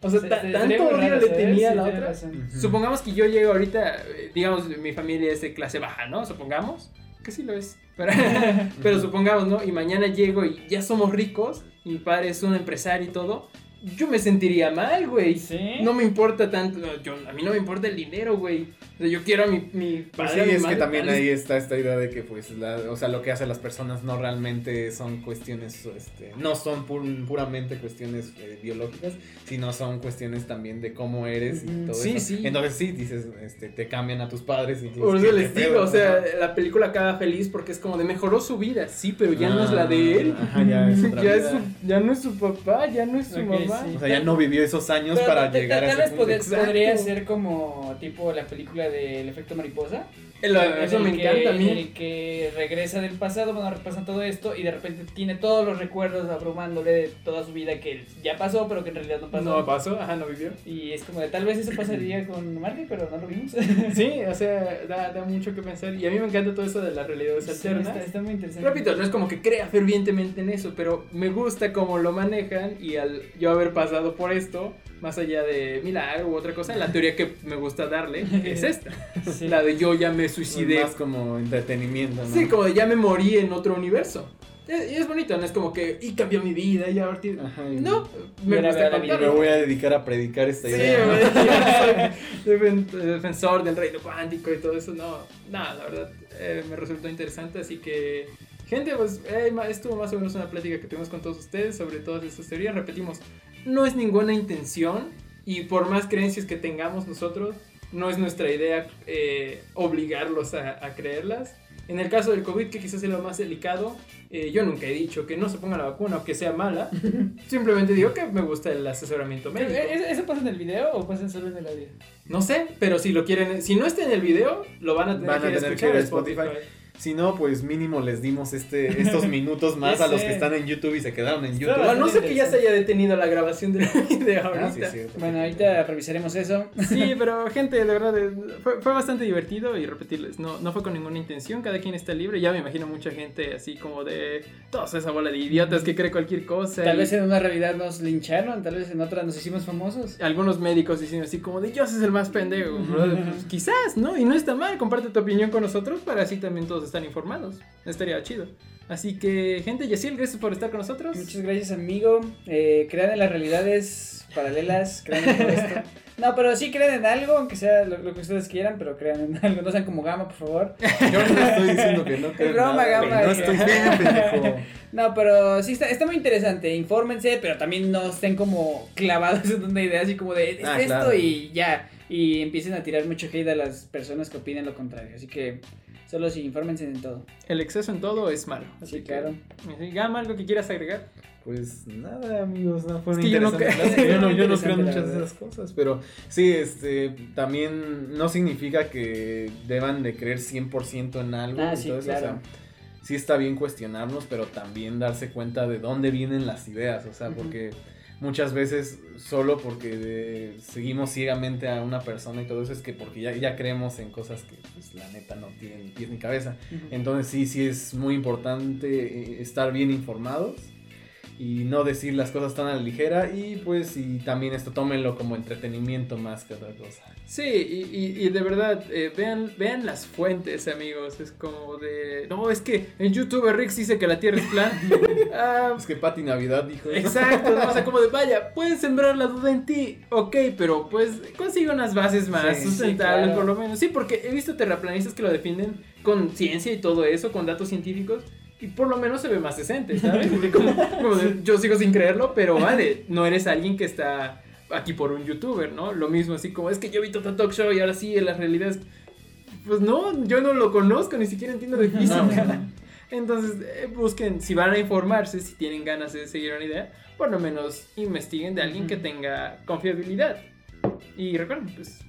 O sea,
Se-
ta-
se-
tanto odio le tenía a la otra.
razón.
Supongamos que yo llego ahorita, eh, digamos, mi familia es de clase baja, ¿no? Supongamos. Que sí lo es. Pero, pero supongamos, ¿no? Y mañana llego y ya somos ricos, y mi padre es un empresario y todo. Yo me sentiría mal, güey.
¿Sí?
No me importa tanto, yo, a mí no me importa el dinero, güey. O sea, yo quiero a mi, mi
Pues
padre,
sí,
mi
es que
madre,
también
tal vez-
ahí está esta idea de que pues la, o sea, lo que hacen las personas no realmente son cuestiones, este, no son pur- puramente cuestiones eh, biológicas, sino son cuestiones también de cómo eres y todo
Sí,
eso.
sí.
Entonces sí, dices, este, te cambian a tus padres y
Por eso
¿qué
les
pedo?
digo, o sea, la película acaba feliz porque es como de mejoró su vida, sí, pero ya no es la de él.
Ah, Ajá, ya es otra
Ya, es su- ya no es su papá, ya no es su
Ok,
mamá.
sí.
O sea, ya no vivió esos años
Pero
para llegar a
tal
ese
vez
punto.
pod-
Exacto.
podría ser como tipo la película del efecto mariposa. En
eso
el
me
que-
encanta a mí.
El que regresa del pasado, bueno, repasa todo esto y de repente tiene todos los recuerdos abrumándole de toda su vida que ya pasó, pero que en realidad no pasó.
No pasó, ajá, no vivió.
Y es como de tal vez eso pasaría con Marty, pero no lo vimos.
Sí, o sea, da, da mucho que pensar. Y a mí me encanta todo eso de las realidades
Sí,
alternas.
está, está muy interesante.
Repito, no es como que crea fervientemente en eso, pero me gusta cómo lo manejan y al yo haber pasado por esto, más allá de milagro u otra cosa, la teoría que me gusta darle es esta.
Sí.
La de yo ya me suicidé.
más como entretenimiento, ¿no?
Sí, como de ya me morí en otro universo. Y es bonito, no es como que, y cambió mi vida, y ahora tiene-
Ajá, y-
No, me
Mira,
gusta
Me voy a dedicar a predicar esta
Sí,
idea.
soy defen- defensor del reino cuántico y todo eso. No, nada, la verdad eh, me resultó interesante. Así que, gente, pues eh, estuvo más o menos una plática que tuvimos con todos ustedes sobre todas estas teorías. Repetimos, no es ninguna intención y por más creencias que tengamos nosotros, no es nuestra idea eh, obligarlos a, a creerlas. En el caso del COVID, que quizás es lo más delicado, eh, yo nunca he dicho que no se ponga la vacuna o que sea mala. Simplemente digo que me gusta el asesoramiento médico.
¿e- ¿Eso pasa en el video o pasa solo en el audio?
No sé, pero si lo quieren, si no está en el video, lo van a tener,
Van a
que,
tener que
escuchar en Spotify.
Spotify. Si no, pues mínimo les dimos este, estos minutos más a los que están en YouTube y se quedaron en YouTube.
A no sé que ya se haya detenido la grabación del video
Ah, sí,
ahorita.
es cierto.
Bueno, ahorita revisaremos eso.
Sí, pero gente, de verdad, eh, fue, fue bastante divertido y repetirles, no, no fue con ninguna intención, cada quien está libre, ya me imagino mucha gente así como de toda esa bola de idiotas que cree cualquier cosa.
Tal
y
vez en una realidad nos lincharon, tal vez en otra nos hicimos famosos.
Algunos médicos dicen así como de yo es el más pendejo, brother". Pues, quizás, ¿no? Y no está mal, comparte tu opinión con nosotros para así también todos están informados. Estaría chido. Así que, gente, Yaciel, gracias por estar con nosotros.
Muchas gracias, amigo. Eh, crean en las realidades paralelas, crean en todo esto. No, pero sí creen en algo, aunque sea lo, lo que ustedes quieran, pero crean en algo. No sean como Gama, por favor.
Yo no estoy diciendo que no creo en
broma,
nada,
Gama,
güey, No
que-
estoy bien, pendejo.
No, pero sí está, está muy interesante. Infórmense, pero también no estén como clavados en una idea así como de es
Ah,
esto
claro.
y ya. Y empiecen a tirar mucho hate a las personas que opinen lo contrario. Así que solo sí, infórmense en todo.
El exceso en todo es malo. Así
Sí,
que,
claro.
sí, Gama, ¿algo que quieras agregar?
Pues nada, amigos, no fue
Es que yo no.
Yo no, yo no
Interesante,
creo en muchas de esas cosas, pero sí, este, también no significa que deban de creer 100% en algo.
Ah,
y
sí,
todo eso, o sea, sí está bien cuestionarnos, pero también darse cuenta de dónde vienen las ideas, o sea, porque muchas veces solo porque de- seguimos ciegamente a una persona y todo eso es que porque ya, ya creemos en cosas que pues la neta no tienen ni pies ni cabeza. Entonces sí, sí es muy importante eh, estar bien informados y no decir las cosas tan a la ligera y pues y también esto tómenlo como entretenimiento más que otra cosa.
Sí, y, y- y de verdad, eh, vean, vean las fuentes, amigos. Es como de. No, es que en YouTube Rix dice que la Tierra es plana. Ah,
Es que Pati Navidad dijo.
Exacto, ¿no? o sea, como de, vaya, puedes sembrar la duda en ti, ok, pero pues consigue unas bases más
Sí, sí,
sustentables
claro.
por lo menos. Sí, porque he visto terraplanistas que lo defienden con ciencia y todo eso, con datos científicos, y por lo menos se ve más decente, ¿sabes? Como, como de, yo sigo sin creerlo, pero vale, no eres alguien que está aquí por un youtuber, ¿no? Lo mismo así como, es que yo vi Toto Talk Show y ahora sí, en las realidades... Pues no, yo no lo conozco, ni siquiera entiendo de física. Entonces, eh, busquen, si van a informarse, si tienen ganas de seguir una idea, por lo menos investiguen de alguien que tenga confiabilidad. Y recuerden, pues,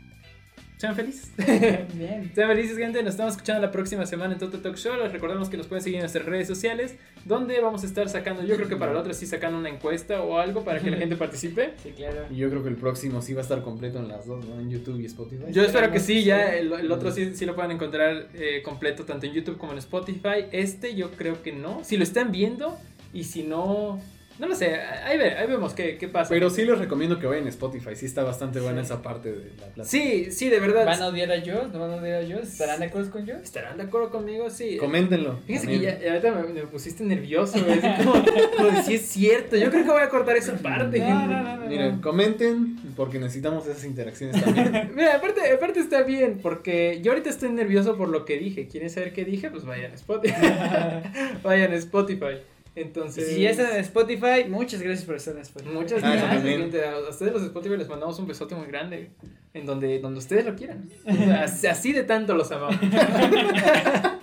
sean felices.
Bien.
sean felices, gente. Nos estamos escuchando la próxima semana en Toto Talk Show. Les recordamos que nos pueden seguir en nuestras redes sociales, donde vamos a estar sacando, yo creo que para la otra sí sacando una encuesta o algo para que la gente participe.
Sí, claro.
Y yo creo que el próximo sí va a estar completo en las dos, ¿no? En YouTube y Spotify.
Yo espero que sí, ya el otro sí, sí lo puedan encontrar eh, completo tanto en YouTube como en Spotify. Este yo creo que no. Si lo están viendo y si no, no lo sé, ahí, ve- ahí vemos qué, qué pasa.
Pero sí les recomiendo que vayan a Spotify, sí está bastante buena
Sí.
esa parte de la plataforma.
Sí, sí, de verdad.
¿Van a odiar a Joss? ¿No van a odiar a Joss? ¿Estarán de acuerdo con Joss?
¿Estarán de acuerdo conmigo? Sí.
Coméntenlo.
Fíjense que ya, ya ahorita me, me pusiste nervioso, güey, como, sí es cierto. Yo creo que voy a cortar esa parte.
No, no, no.
Miren, comenten porque necesitamos esas interacciones también.
Mira, aparte, aparte está bien, porque yo ahorita estoy nervioso por lo que dije. ¿Quieren saber qué dije? Pues vayan a Spotify. vayan a Spotify. Entonces.
Si ya están en Spotify, muchas gracias por estar en Spotify.
Muchas
Ah,
gracias, gente. A ustedes los de Spotify les mandamos un besote muy grande. En donde, donde ustedes lo quieran. O sea, así- así de tanto los amamos.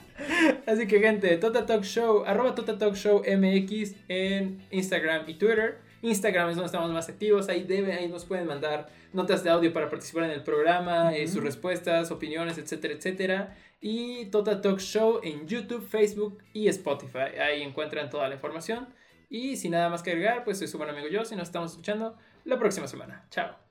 Así que, gente, Tota Talk Show, arroba Tota Talk Show MX en Instagram y Twitter. Instagram es donde estamos más activos. Ahí debe, ahí nos pueden mandar notas de audio para participar en el programa, eh, sus respuestas, opiniones, etcétera, etcétera. Y Tota Talk Show en YouTube, Facebook y Spotify. Ahí encuentran toda la información. Y sin nada más que agregar, pues soy su buen amigo yo. Si nos estamos escuchando la próxima semana. Chao.